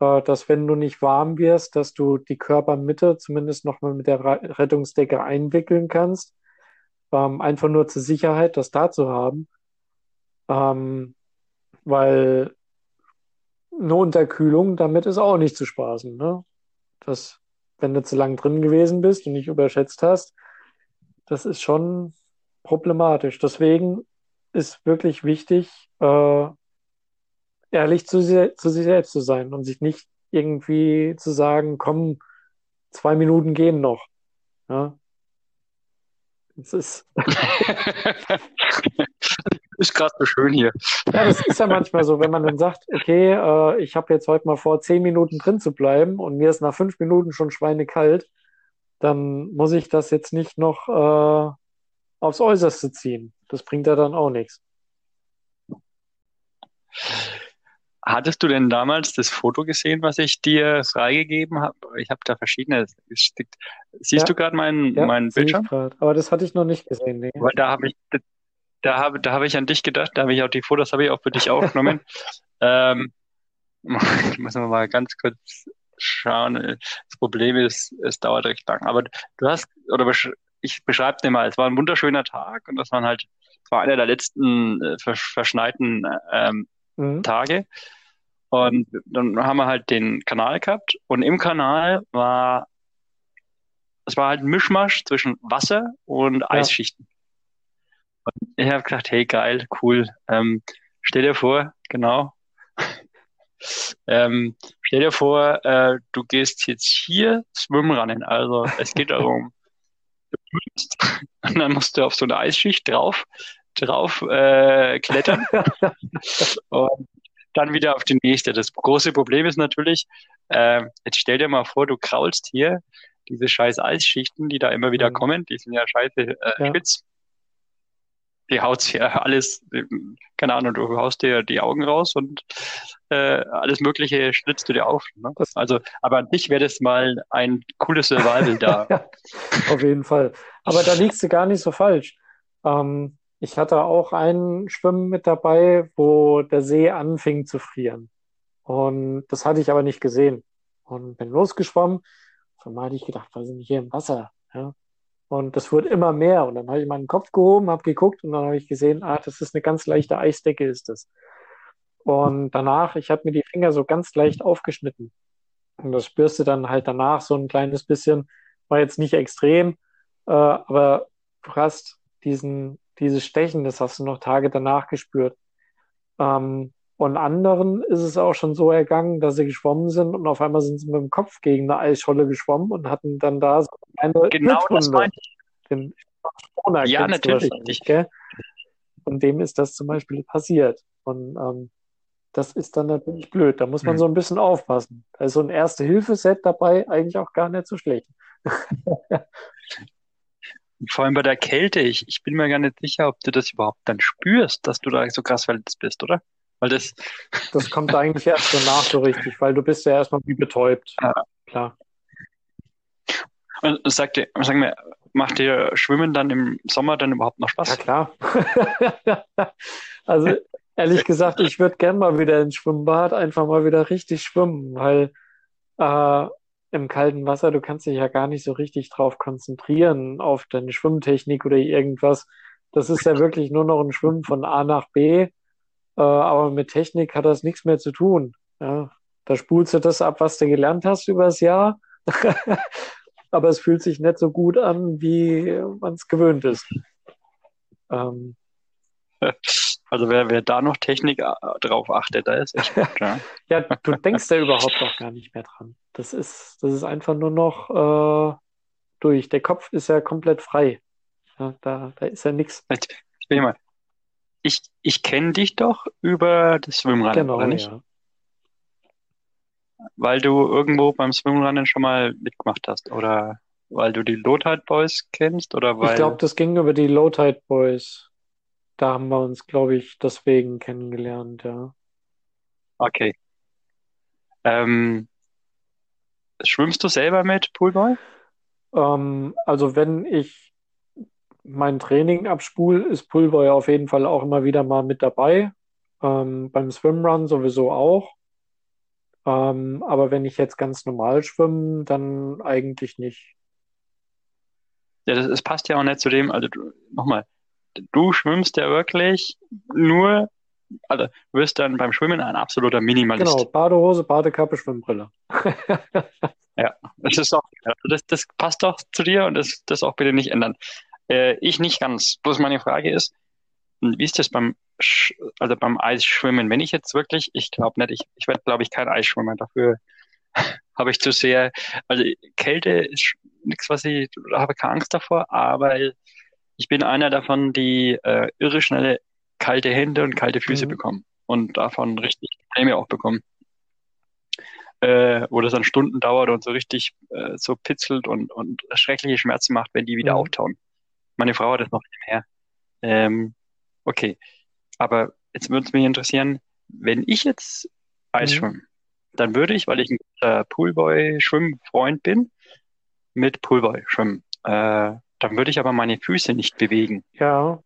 äh, dass wenn du nicht warm wirst, dass du die Körpermitte zumindest noch mal mit der Rettungsdecke einwickeln kannst, ähm, einfach nur zur Sicherheit, das da zu haben, ähm, weil eine Unterkühlung damit ist auch nicht zu spaßen, ne? Das, wenn du zu lang drin gewesen bist und nicht überschätzt hast, das ist schon problematisch. Deswegen ist wirklich wichtig, äh, ehrlich zu, zu sich selbst zu sein und sich nicht irgendwie zu sagen, komm, zwei Minuten gehen noch. Ja? Das ist, ist gerade so schön hier. Ja, das ist ja manchmal so, wenn man dann sagt, okay, äh, ich habe jetzt heute mal vor, zehn Minuten drin zu bleiben und mir ist nach fünf Minuten schon schweinekalt, dann muss ich das jetzt nicht noch äh, aufs Äußerste ziehen. Das bringt ja dann auch nichts. Hattest du denn damals das Foto gesehen, was ich dir freigegeben habe? Ich habe da verschiedene gestickt. Siehst Ja. du gerade meinen, Ja, meinen sehe ich Bildschirm? grad. Aber das hatte ich noch nicht gesehen. Nee. Weil da habe ich, da habe, da habe ich an dich gedacht, da habe ich auch die Fotos habe ich auch für dich aufgenommen. ähm, ich muss mal ganz kurz schauen. Das Problem ist, es dauert recht lang. Aber du hast, oder besch ich beschreibe dir mal, es war ein wunderschöner Tag und das waren halt, es war einer der letzten äh, versch verschneiten ähm, Mhm. Tage. Und dann haben wir halt den Kanal gehabt und im Kanal war, es war halt ein Mischmasch zwischen Wasser und Eisschichten. Und ich habe gedacht, hey geil, cool. Ähm, stell dir vor, genau. ähm, stell dir vor, äh, du gehst jetzt hier Schwimmrennen. Also es geht darum, du und dann musst du auf so eine Eisschicht drauf, drauf äh, klettern und dann wieder auf die nächste. Das große Problem ist natürlich, äh, jetzt stell dir mal vor, du kraulst hier diese scheiß Eisschichten, die da immer wieder Mhm. kommen, die sind ja scheiße äh, Ja. spitz. Die haut's ja alles, keine Ahnung, du haust dir die Augen raus und äh, alles Mögliche schlitzt du dir auf. Ne? Also, aber an dich wäre das mal ein cooles Survival da. Auf jeden Fall. Aber da liegst du gar nicht so falsch. Ähm, ich hatte auch ein Schwimmen mit dabei, wo der See anfing zu frieren. Und das hatte ich aber nicht gesehen. Und bin losgeschwommen. Auf einmal hatte ich gedacht, was denn hier im Wasser? Ja. Und das wurde immer mehr. Und dann habe ich meinen Kopf gehoben, habe geguckt und dann habe ich gesehen, ah, das ist eine ganz leichte Eisdecke, ist das. Und danach, ich habe mir die Finger so ganz leicht aufgeschnitten. Und das spürst du dann halt danach so ein kleines bisschen. War jetzt nicht extrem, äh, aber du hast diesen, dieses Stechen, das hast du noch Tage danach gespürt. Ähm, und anderen ist es auch schon so ergangen, dass sie geschwommen sind und auf einmal sind sie mit dem Kopf gegen eine Eisscholle geschwommen und hatten dann da so eine Genau das Schnittwunde. meinte ich. Den Stoner Ja, natürlich. gell? Und dem ist das zum Beispiel passiert. Und ähm, das ist dann natürlich blöd. Da muss man Hm. so ein bisschen aufpassen. Da ist so ein Erste-Hilfe-Set dabei eigentlich auch gar nicht so schlecht. Vor allem bei der Kälte, ich, ich bin mir gar nicht sicher, ob du das überhaupt dann spürst, dass du da so krass verletzt bist, oder? Weil das, Das kommt eigentlich erst danach so richtig, weil du bist ja erstmal wie betäubt. Ja. Klar. und sag dir, sag mir, macht dir Schwimmen dann im Sommer dann überhaupt noch Ja, Spaß? klar. Also ehrlich gesagt, ich würde gern mal wieder ins Schwimmbad, einfach mal wieder richtig schwimmen, weil äh, im kalten Wasser, du kannst dich ja gar nicht so richtig drauf konzentrieren, auf deine Schwimmtechnik oder irgendwas. Das ist ja wirklich nur noch ein Schwimmen von A nach B, äh, aber mit Technik hat das nichts mehr zu tun. Ja, da spulst du das ab, was du gelernt hast übers Jahr. Aber es fühlt sich nicht so gut an, wie man es gewöhnt ist. Ähm, Also wer, wer da noch Technik äh, drauf achtet, da ist echt gut, ja. Ja, du denkst da überhaupt auch gar nicht mehr dran. Das ist, das ist einfach nur noch äh, durch. Der Kopf ist ja komplett frei. Ja, da, da ist ja nichts. Ich bin mal, ich, ich kenne dich doch über das Schwimmrennen, Genau, oder nicht? ja. Weil du irgendwo beim Schwimmrennen schon mal mitgemacht hast, oder weil du die Low-Tide Boys kennst, oder Ich weil, glaube, das ging über die Low Tide Boys. Da haben wir uns, glaube ich, deswegen kennengelernt, ja. okay. Ähm, schwimmst du selber mit Poolboy? Ähm, also wenn ich mein Training abspul, ist Pullboy auf jeden Fall auch immer wieder mal mit dabei. Ähm, beim Swimrun sowieso auch. Ähm, aber wenn ich jetzt ganz normal schwimme, dann eigentlich nicht. Ja, das, das passt ja auch nicht zu dem, also nochmal, du schwimmst ja wirklich nur, also du wirst dann beim Schwimmen ein absoluter Minimalist. Genau, Badehose, Badekappe, Schwimmbrille. Das ist auch, also das, das passt doch zu dir und das, das auch bitte nicht ändern. Äh, ich nicht ganz. Bloß meine Frage ist, wie ist das beim, Sch also beim Eisschwimmen? Wenn ich jetzt wirklich, ich glaube nicht, ich, ich werde, glaube ich, kein Eisschwimmer. Dafür habe ich zu sehr, also Kälte ist nichts, was ich, habe keine Angst davor, aber ich bin einer davon, die äh, irre schnelle kalte Hände und kalte Füße Mhm. bekommen und davon richtig Probleme auch bekommen. Äh, wo das dann Stunden dauert und so richtig äh, so pitzelt und, und schreckliche Schmerzen macht, wenn die wieder Mhm. auftauen. Meine Frau hat das noch nebenher. Ähm, okay, aber jetzt würde es mich interessieren, wenn ich jetzt Eis Mhm. schwimme, dann würde ich, weil ich ein guter Poolboy-Schwimmfreund bin, mit Poolboy schwimmen. Äh, dann würde ich aber meine Füße nicht bewegen. Ja,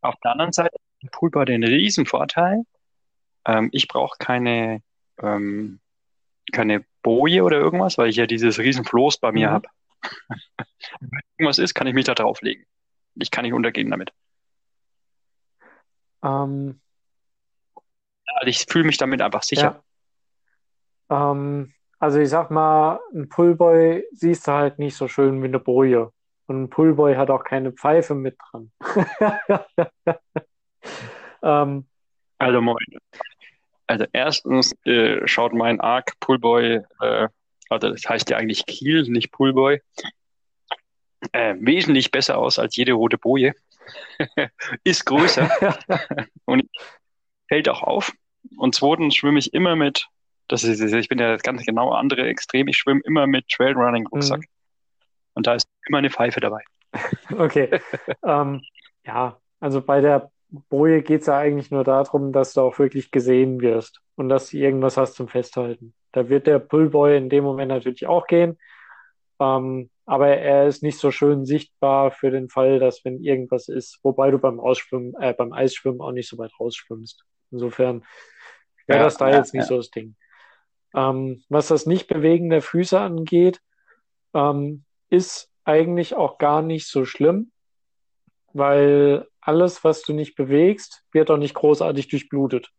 Auf der anderen Seite hat der Poolboy den riesen Vorteil. Ähm, ich brauche keine, ähm, keine Boje oder irgendwas, weil ich ja dieses riesen Floß bei mir Mhm. habe. Wenn irgendwas ist, kann ich mich da drauflegen. Ich kann nicht untergehen damit. ähm, Also ich fühle mich damit einfach sicher. ja. Ähm, also ich sag mal, ein Pullboy siehst du halt nicht so schön wie eine Boje. Und ein Pullboy hat auch keine Pfeife mit dran. Ähm, Also moin. Also erstens äh, schaut mein Arc Poolboy, äh, also das heißt ja eigentlich Kiel, nicht Poolboy, äh, wesentlich besser aus als jede rote Boje. Ist größer und fällt auch auf. Und zweitens schwimme ich immer mit, das ist, ich bin ja das ganz genau andere Extrem, ich schwimme immer mit Trailrunning Rucksack. Mhm. Und da ist immer eine Pfeife dabei. Okay. Ähm, ja, also bei der Boje geht es ja eigentlich nur darum, dass du auch wirklich gesehen wirst und dass du irgendwas hast zum Festhalten. Da wird der Pullboy in dem Moment natürlich auch gehen, ähm, aber er ist nicht so schön sichtbar für den Fall, dass wenn irgendwas ist, wobei du beim Ausschwimmen, äh, beim Eisschwimmen auch nicht so weit rausschwimmst. Insofern wäre Ja, das da ja, jetzt nicht ja. so das Ding. Ähm, was das Nicht-Bewegen der Füße angeht, ähm, ist eigentlich auch gar nicht so schlimm, weil alles, was du nicht bewegst, wird auch nicht großartig durchblutet.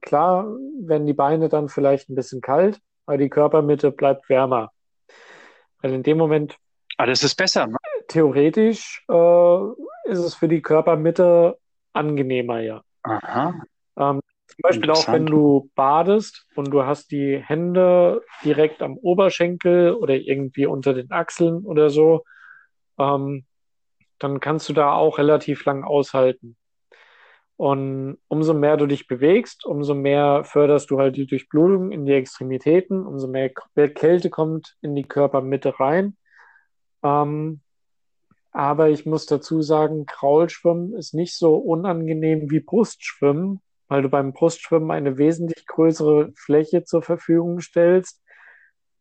Klar werden die Beine dann vielleicht ein bisschen kalt, aber die Körpermitte bleibt wärmer. Weil in dem Moment, Aber das ist besser, ne? theoretisch, äh, ist es für die Körpermitte angenehmer, ja. Aha. Ähm, zum Beispiel auch, wenn du badest und du hast die Hände direkt am Oberschenkel oder irgendwie unter den Achseln oder so, ähm, dann kannst du da auch relativ lang aushalten. Und umso mehr du dich bewegst, umso mehr förderst du halt die Durchblutung in die Extremitäten, umso mehr Kälte kommt in die Körpermitte rein. Ähm, aber ich muss dazu sagen, Kraulschwimmen ist nicht so unangenehm wie Brustschwimmen, weil du beim Brustschwimmen eine wesentlich größere Fläche zur Verfügung stellst,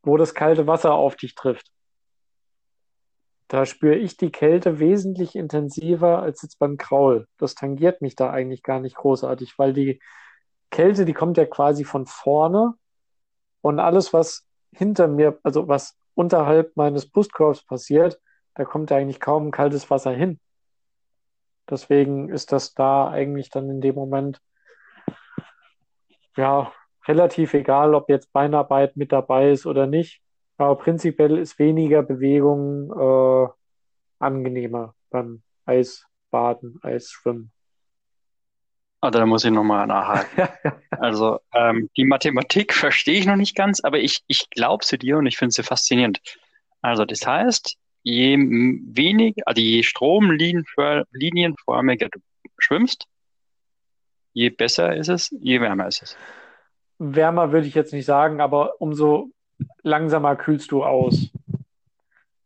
wo das kalte Wasser auf dich trifft. Da spüre ich die Kälte wesentlich intensiver als jetzt beim Kraul. Das tangiert mich da eigentlich gar nicht großartig, weil die Kälte, die kommt ja quasi von vorne und alles, was hinter mir, also was unterhalb meines Brustkorbs passiert, da kommt ja eigentlich kaum kaltes Wasser hin. Deswegen ist das da eigentlich dann in dem Moment ja relativ egal, ob jetzt Beinarbeit mit dabei ist oder nicht. Aber prinzipiell ist weniger Bewegung äh, angenehmer beim Eisbaden, Eisschwimmen. Also da muss ich nochmal nachhaken. Also ähm, die Mathematik verstehe ich noch nicht ganz, aber ich, ich glaube sie dir und ich finde sie faszinierend. Also das heißt, je wenig, also je stromlinienförmiger du schwimmst, je besser ist es, je wärmer ist es. Wärmer würde ich jetzt nicht sagen, aber umso langsamer kühlst du aus.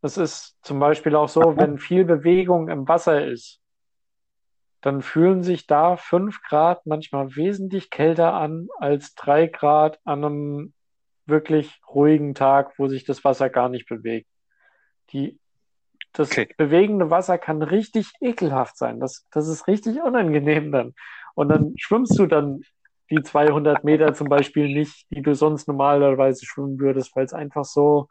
Das ist zum Beispiel auch so, wenn viel Bewegung im Wasser ist, dann fühlen sich da fünf Grad manchmal wesentlich kälter an als drei Grad an einem wirklich ruhigen Tag, wo sich das Wasser gar nicht bewegt. Die, das Okay. bewegende Wasser kann richtig ekelhaft sein. Das, das ist richtig unangenehm dann. Und dann schwimmst du dann die 200 Meter zum Beispiel nicht, die du sonst normalerweise schwimmen würdest, weil es einfach so,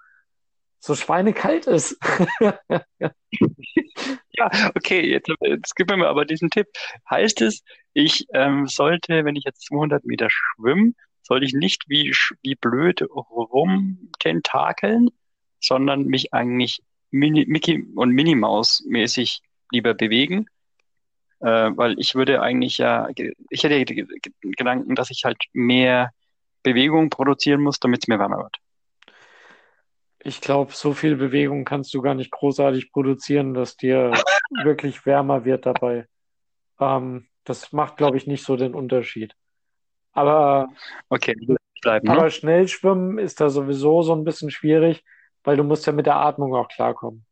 so schweinekalt ist. Ja, okay, jetzt, jetzt gib mir aber diesen Tipp. Heißt es, ich ähm, sollte, wenn ich jetzt 200 Meter schwimme, sollte ich nicht wie, wie blöd rumtentakeln, sondern mich eigentlich Mini, Mickey und Minnie Maus mäßig lieber bewegen? Äh, weil ich würde eigentlich ja, ich hätte Gedanken, dass ich halt mehr Bewegung produzieren muss, damit es mir wärmer wird. Ich glaube, so viel Bewegung kannst du gar nicht großartig produzieren, dass dir wirklich wärmer wird dabei. Ähm, Das macht, glaube ich, nicht so den Unterschied. Aber, Okay, bleiben, aber ne? Schnellschwimmen ist da sowieso so ein bisschen schwierig, weil du musst ja mit der Atmung auch klarkommen.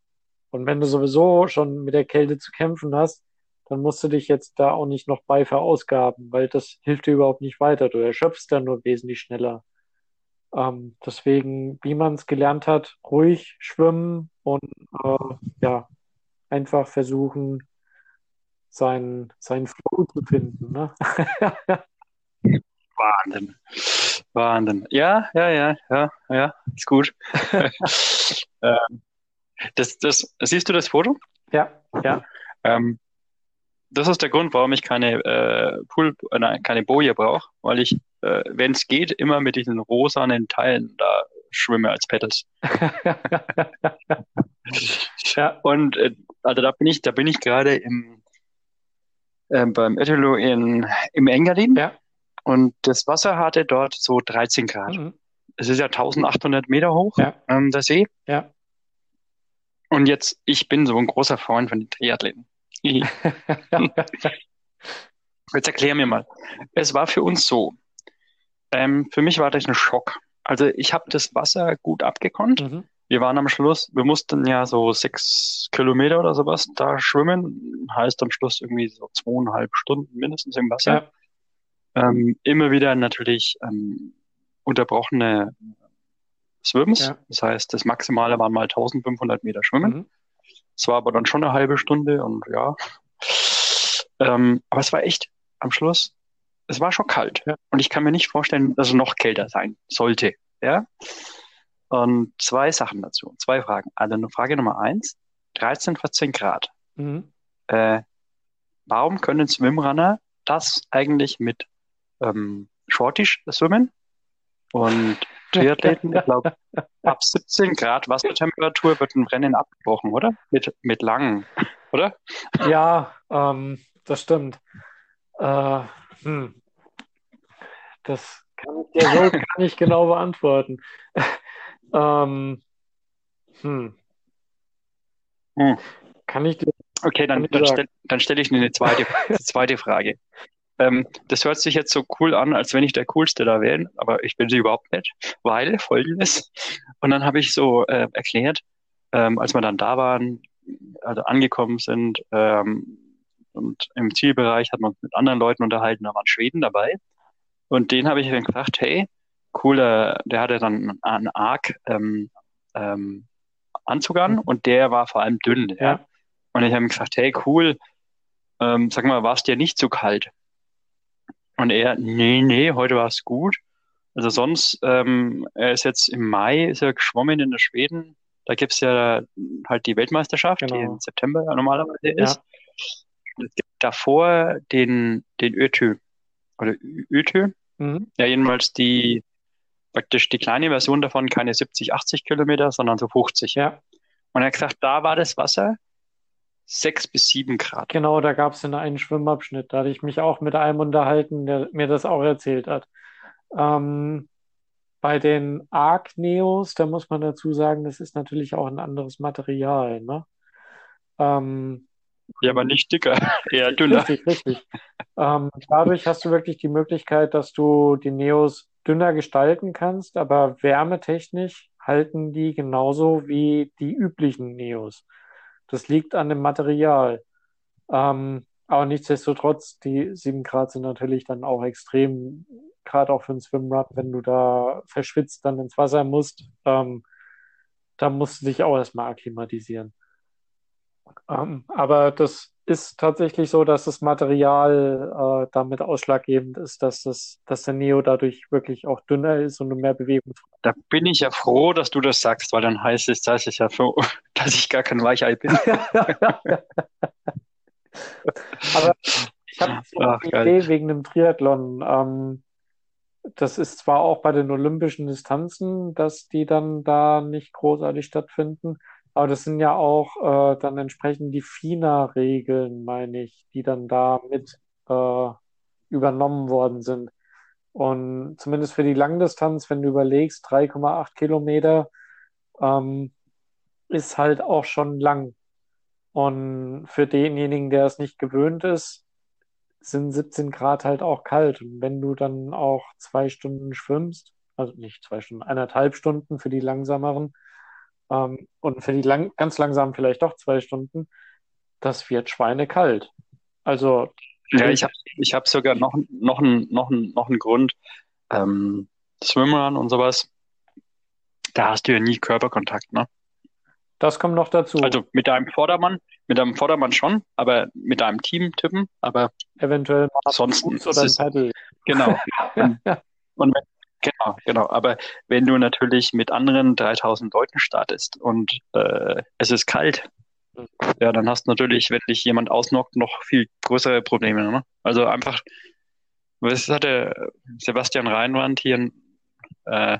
Und wenn du sowieso schon mit der Kälte zu kämpfen hast, dann musst du dich jetzt da auch nicht noch bei verausgaben, weil das hilft dir überhaupt nicht weiter. Du erschöpfst dann nur wesentlich schneller. Ähm, deswegen, wie man es gelernt hat, ruhig schwimmen und äh, ja, einfach versuchen, seinen, seinen Flow zu finden. Ne? Wahnsinn. Wahnsinn. Ja, ja, ja, ja, ja, ist gut. Ähm, das, das, siehst du das Foto? Ja, ja. Ähm, das ist der Grund, warum ich keine äh, Pool, äh, keine Boje brauche, weil ich, äh, wenn es geht, immer mit diesen rosanen Teilen da schwimme als Pedals. Ja, Und äh, also da bin ich, da bin ich gerade im äh, beim Etelo in im Engadin ja. und das Wasser hatte dort so 13 Grad. Mhm. Es ist ja 1800 Meter hoch, Ja. ähm, der See. Ja. Und jetzt, ich bin so ein großer Freund von den Triathleten. Jetzt erklär mir mal. Es war für uns so. Ähm, für mich war das ein Schock. Also ich habe das Wasser gut abgekonnt. Mhm. Wir waren am Schluss, wir mussten ja so sechs Kilometer oder sowas da schwimmen. Heißt am Schluss irgendwie so zweieinhalb Stunden mindestens im Wasser. Ja. Ähm, immer wieder natürlich ähm, unterbrochene Swims. Ja. Das heißt, das Maximale waren mal 1500 Meter Schwimmen. Mhm. Es war aber dann schon eine halbe Stunde und ja. Ähm, aber es war echt am Schluss, es war schon kalt. Ja. Und ich kann mir nicht vorstellen, dass es noch kälter sein sollte. Ja. Und zwei Sachen dazu, zwei Fragen. Also eine Frage Nummer eins, 13, 14 Grad. Mhm. Äh, warum können Swimrunner das eigentlich mit ähm, Shortisch schwimmen? Und Triathleten, ich glaube, ab 17 Grad Wassertemperatur wird ein Rennen abgebrochen, oder? Mit, mit langen, oder? Ja, ähm, das stimmt. Äh, hm. Das kann ich dir so gar nicht genau beantworten. Ähm, hm. Hm. Kann ich dir Okay, dann, dann, sagen. stell, stelle ich eine zweite, eine zweite Frage. Ähm, das hört sich jetzt so cool an, als wenn ich der Coolste da wäre, aber ich bin sie überhaupt nicht, weil folgendes. Und dann habe ich so äh, erklärt, ähm, als wir dann da waren, also angekommen sind ähm, und im Zielbereich hat man uns mit anderen Leuten unterhalten, da waren Schweden dabei. Und den habe ich dann gefragt, hey, cooler, der hatte dann einen arg ähm, ähm, Anzug an und der war vor allem dünn. Ja. Ja. Und ich habe ihm gesagt, hey, cool, ähm, sag mal, war es dir nicht zu kalt? Und er, nee, nee, heute war es gut. Also sonst, ähm, er ist jetzt im Mai, ist er geschwommen in der Schweden. Da gibt's ja halt die Weltmeisterschaft, die Genau. im September normalerweise ist. Es gibt davor den, den Ötö. Oder Ötö. Mhm. Ja, jedenfalls die, praktisch die kleine Version davon, keine 70, 80 Kilometer, sondern so 50. Ja, Und er hat gesagt, da war das Wasser sechs bis sieben Grad. genau, da gab es einen Schwimmabschnitt. Da hatte ich mich auch mit einem unterhalten, der mir das auch erzählt hat. Ähm, bei den Arc-Neos, da muss man dazu sagen, das ist natürlich auch ein anderes Material, ne? Ähm, Ja, aber nicht dicker, eher dünner. Richtig, richtig. Ähm, dadurch hast du wirklich die Möglichkeit, dass du die Neos dünner gestalten kannst, aber wärmetechnisch halten die genauso wie die üblichen Neos. Das liegt an dem Material. Ähm, aber nichtsdestotrotz, die 7 Grad sind natürlich dann auch extrem, gerade auch für einen Swimrun, wenn du da verschwitzt dann ins Wasser musst, ähm, da musst du dich auch erstmal akklimatisieren. Ähm, aber das ist tatsächlich so, dass das Material äh, damit ausschlaggebend ist, dass das, dass der Neo dadurch wirklich auch dünner ist und mehr Bewegung. Da bin ich ja froh, dass du das sagst, weil dann heißt es, dass ich ja für, dass ich gar kein Weichei bin. Aber ich habe so eine geil. Idee wegen dem Triathlon. Ähm, das ist zwar auch bei den olympischen Distanzen, dass die dann da nicht großartig stattfinden, aber das sind ja auch äh, dann entsprechend die FINA-Regeln, meine ich, die dann da mit äh, übernommen worden sind. Und zumindest für die Langdistanz, wenn du überlegst, 3,8 Kilometer, ähm, ist halt auch schon lang. Und für denjenigen, der es nicht gewöhnt ist, sind 17 Grad halt auch kalt. Und wenn du dann auch zwei Stunden schwimmst, also nicht zwei Stunden, eineinhalb Stunden für die langsameren ähm, und für die lang ganz langsamen vielleicht doch zwei Stunden, das wird schweinekalt. Also Ja, ich habe ich hab sogar noch, noch, einen, noch, einen, noch einen Grund. Ähm, Swimrun und sowas, da hast du ja nie Körperkontakt, ne? das kommt noch dazu. Also mit deinem Vordermann, mit deinem Vordermann schon, aber mit deinem Team tippen, aber Eventuell mal ein ist oder ein genau. Und, und wenn, genau, genau. Aber wenn du natürlich mit anderen 3000 Leuten startest und äh, es ist kalt, ja, dann hast du natürlich, wenn dich jemand ausnockt, noch viel größere Probleme. Ne? Also einfach, was hat der Sebastian Reinwand hier ein äh,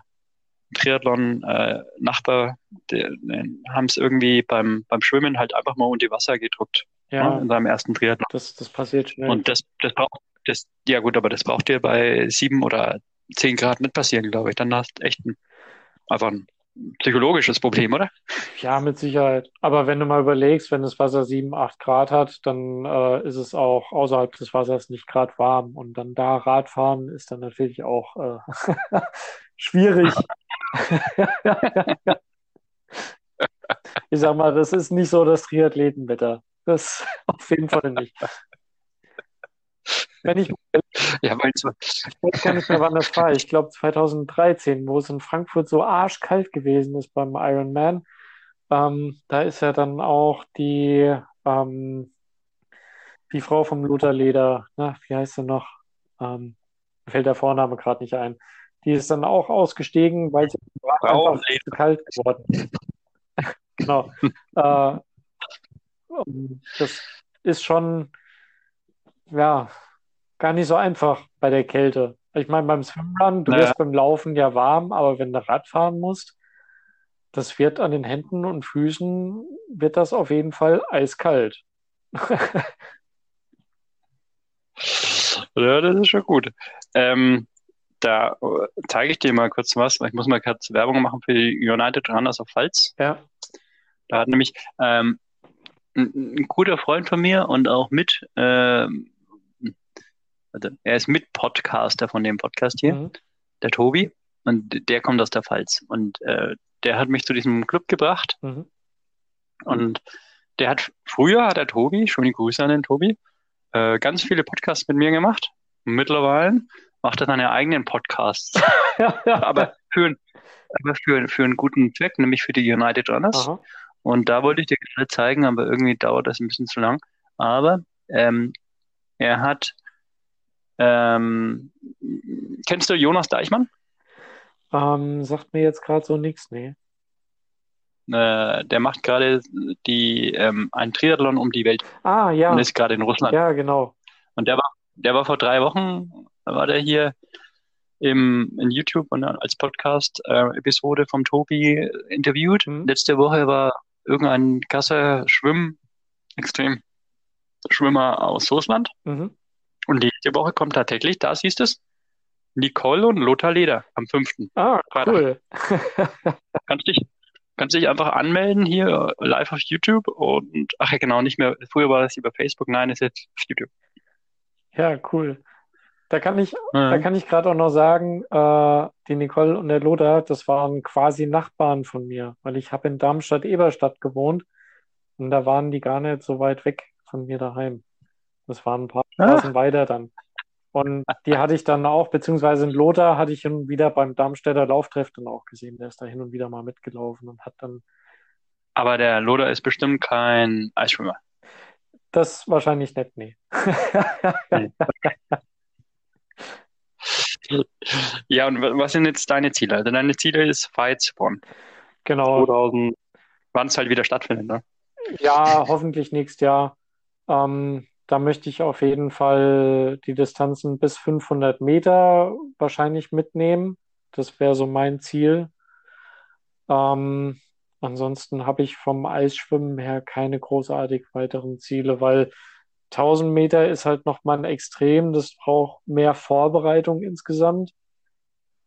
Triathlon-Nachbar, den haben es irgendwie beim, beim Schwimmen halt einfach mal unter Wasser gedruckt ne? Ja, in seinem ersten Triathlon. das, das passiert schnell. Und das, das braucht, das, ja gut, aber das braucht dir bei sieben oder zehn Grad nicht passieren, glaube ich. Dann hast du echt ein, einfach ein psychologisches Problem, oder? Ja, mit Sicherheit. Aber wenn du mal überlegst, wenn das Wasser 7, 8 Grad hat, dann äh, ist es auch außerhalb des Wassers nicht gerade warm. Und dann da Radfahren ist dann natürlich auch äh, schwierig. Ich sag mal, das ist nicht so das Triathletenwetter. Das auf jeden Fall nicht. Wenn ich Ja, weil Ich weiß gar nicht mehr, wann das war. Ich glaube 2013, wo es in Frankfurt so arschkalt gewesen ist beim Ironman. Ähm, da ist ja dann auch die, ähm, die Frau vom Luther Leder, na, wie heißt sie noch? Ähm, mir fällt der Vorname gerade nicht ein. Die ist dann auch ausgestiegen, weil sie einfach zu kalt geworden ist. Genau. Äh, das ist schon, ja, gar nicht so einfach bei der Kälte. Ich meine, beim Swimrun, du Naja. wirst beim Laufen ja warm, aber wenn du Rad fahren musst, das wird an den Händen und Füßen, wird das auf jeden Fall eiskalt. ja, das ist schon gut. Ähm, da äh, zeige ich dir mal kurz was. Ich muss mal kurz Werbung machen für die United Runners of Pfalz. Ja, Da hat nämlich ähm, ein, ein guter Freund von mir und auch mit, ähm, also er ist Mit-Podcaster von dem Podcast hier. mhm. der Tobi, und der kommt aus der Pfalz. Und äh, der hat mich zu diesem Club gebracht. Mhm. Und der hat, früher hat der Tobi, schöne Grüße an den Tobi, äh, ganz viele Podcasts mit mir gemacht. Mittlerweile macht er seine eigenen Podcasts. aber für, aber für, für einen guten Zweck, nämlich für die United Runners. Aha. Und da wollte ich dir gerade zeigen, aber irgendwie dauert das ein bisschen zu lang. Aber ähm, er hat, ähm, kennst du Jonas Deichmann? Ähm, sagt mir jetzt gerade so nichts, nee. Äh, der macht gerade die ähm, ein Triathlon um die Welt Ah, ja, und ist gerade in Russland. ja, genau. Und der war, der war vor drei Wochen, war der hier im, in YouTube und als Podcast-Episode vom Tobi interviewt. Mhm. Letzte Woche war irgendein krasser Schwimm, extrem Schwimmer aus Russland. Mhm. Und diese Woche kommt tatsächlich, da siehst du es, Nicole und Lothar Leder am 5. Ah, Freitag. cool. Kannst dich, kannst dich einfach anmelden hier äh, live auf YouTube und, ach ja, genau, nicht mehr, früher war das über Facebook, nein, ist jetzt auf YouTube. Ja, cool. Da kann ich, da Ja. kann ich gerade auch noch sagen, äh, die Nicole und der Lothar, das waren quasi Nachbarn von mir, weil ich habe in Darmstadt-Eberstadt gewohnt und da waren die gar nicht so weit weg von mir daheim. Das waren ein paar Ah. Straßen weiter dann. Und die hatte ich dann auch, beziehungsweise in Lothar hatte ich hin und wieder beim Darmstädter Lauftreff dann auch gesehen. Der ist da hin und wieder mal mitgelaufen und hat dann Aber der Lothar ist bestimmt kein Eisschwimmer. das wahrscheinlich nicht, nee. Ja, und wa- was sind jetzt deine Ziele? Also deine Ziele ist Pfalzborn. Genau. 2000, wann es halt wieder stattfindet, ne? Ja, hoffentlich nächstes Jahr. Ähm, da möchte ich auf jeden Fall die Distanzen bis 500 Meter wahrscheinlich mitnehmen. Das wäre so mein Ziel. Ähm, ansonsten habe ich vom Eisschwimmen her keine großartig weiteren Ziele, weil 1000 Meter ist halt nochmal ein Extrem. Das braucht mehr Vorbereitung insgesamt.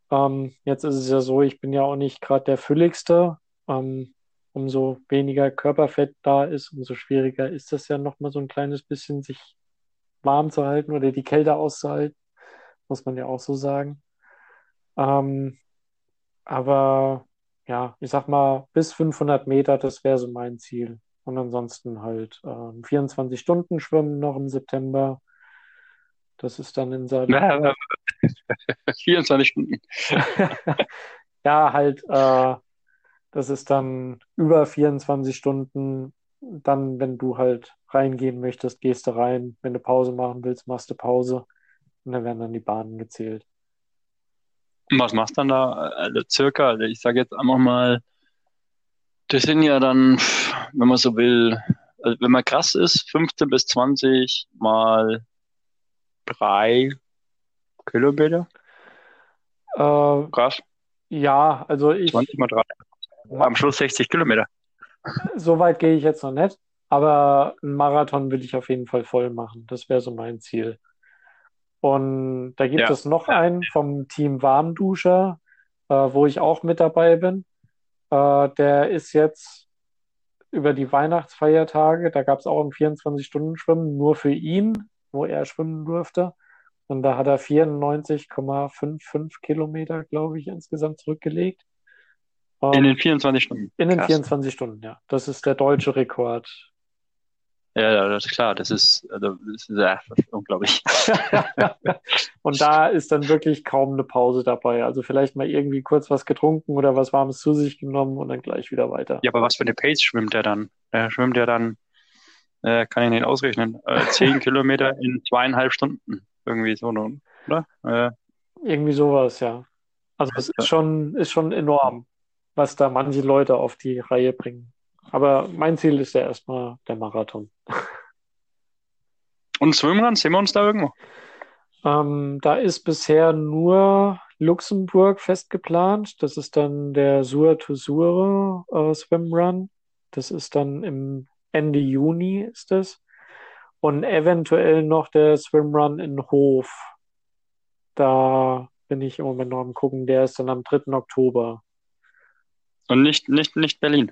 Ähm, jetzt ist es ja so, ich bin ja auch nicht gerade der Fülligste. Ähm, umso weniger Körperfett da ist, umso schwieriger ist das ja nochmal so ein kleines bisschen, sich warm zu halten oder die Kälte auszuhalten, muss man ja auch so sagen. Ähm, aber ja, ich sag mal, bis 500 Meter, das wäre so mein Ziel. Und ansonsten halt ähm, 24 Stunden schwimmen noch im September. Das ist dann in seinem. 24 Stunden. ja, halt, äh, das ist dann über 24 Stunden. Dann, wenn du halt reingehen möchtest, gehst du rein. Wenn du Pause machen willst, machst du Pause. Und dann werden dann die Bahnen gezählt. Und was machst du dann da? Also circa, also ich sage jetzt einfach mal, das sind ja dann, wenn man so will, also wenn man krass ist, 15 bis 20 mal drei Kilometer. Äh, krass. Ja, also ich. 20 mal drei. Am Schluss 60 Kilometer. So weit gehe ich jetzt noch nicht, aber einen Marathon will ich auf jeden Fall voll machen. Das wäre so mein Ziel. Und da gibt Ja. es noch einen vom Team Warmduscher, äh, wo ich auch mit dabei bin. Äh, der ist jetzt über die Weihnachtsfeiertage, da gab es auch ein 24-Stunden-Schwimmen nur für ihn, wo er schwimmen durfte. Und da hat er 94,55 Kilometer, glaube ich, insgesamt zurückgelegt. In Ähm, den 24 Stunden. in den Krass. 24 Stunden, ja. Das ist der deutsche Rekord. Ja, das ist klar. Das ist, also, das ist, ja, das ist unglaublich. Und da ist dann wirklich kaum eine Pause dabei. Also vielleicht mal irgendwie kurz was getrunken oder was Warmes zu sich genommen und dann gleich wieder weiter. Ja, aber was für eine Pace schwimmt der dann? Der schwimmt ja dann, äh, kann ich nicht ausrechnen, äh, 10 Kilometer in zweieinhalb Stunden. Irgendwie so, oder? Äh, Irgendwie sowas, ja. Also es ist schon, ist schon enorm, was da manche Leute auf die Reihe bringen. Aber mein Ziel ist ja erstmal der Marathon. und Swimrun, sehen wir uns da irgendwo? Ähm, da ist bisher nur Luxemburg fest geplant. Das ist dann der Sur to Sur äh, Swimrun. Das ist dann im Ende Juni ist das. Und eventuell noch der Swimrun in Hof. Da bin ich im Moment noch am gucken. Der ist dann am 3. Oktober. Und nicht, nicht, nicht Berlin.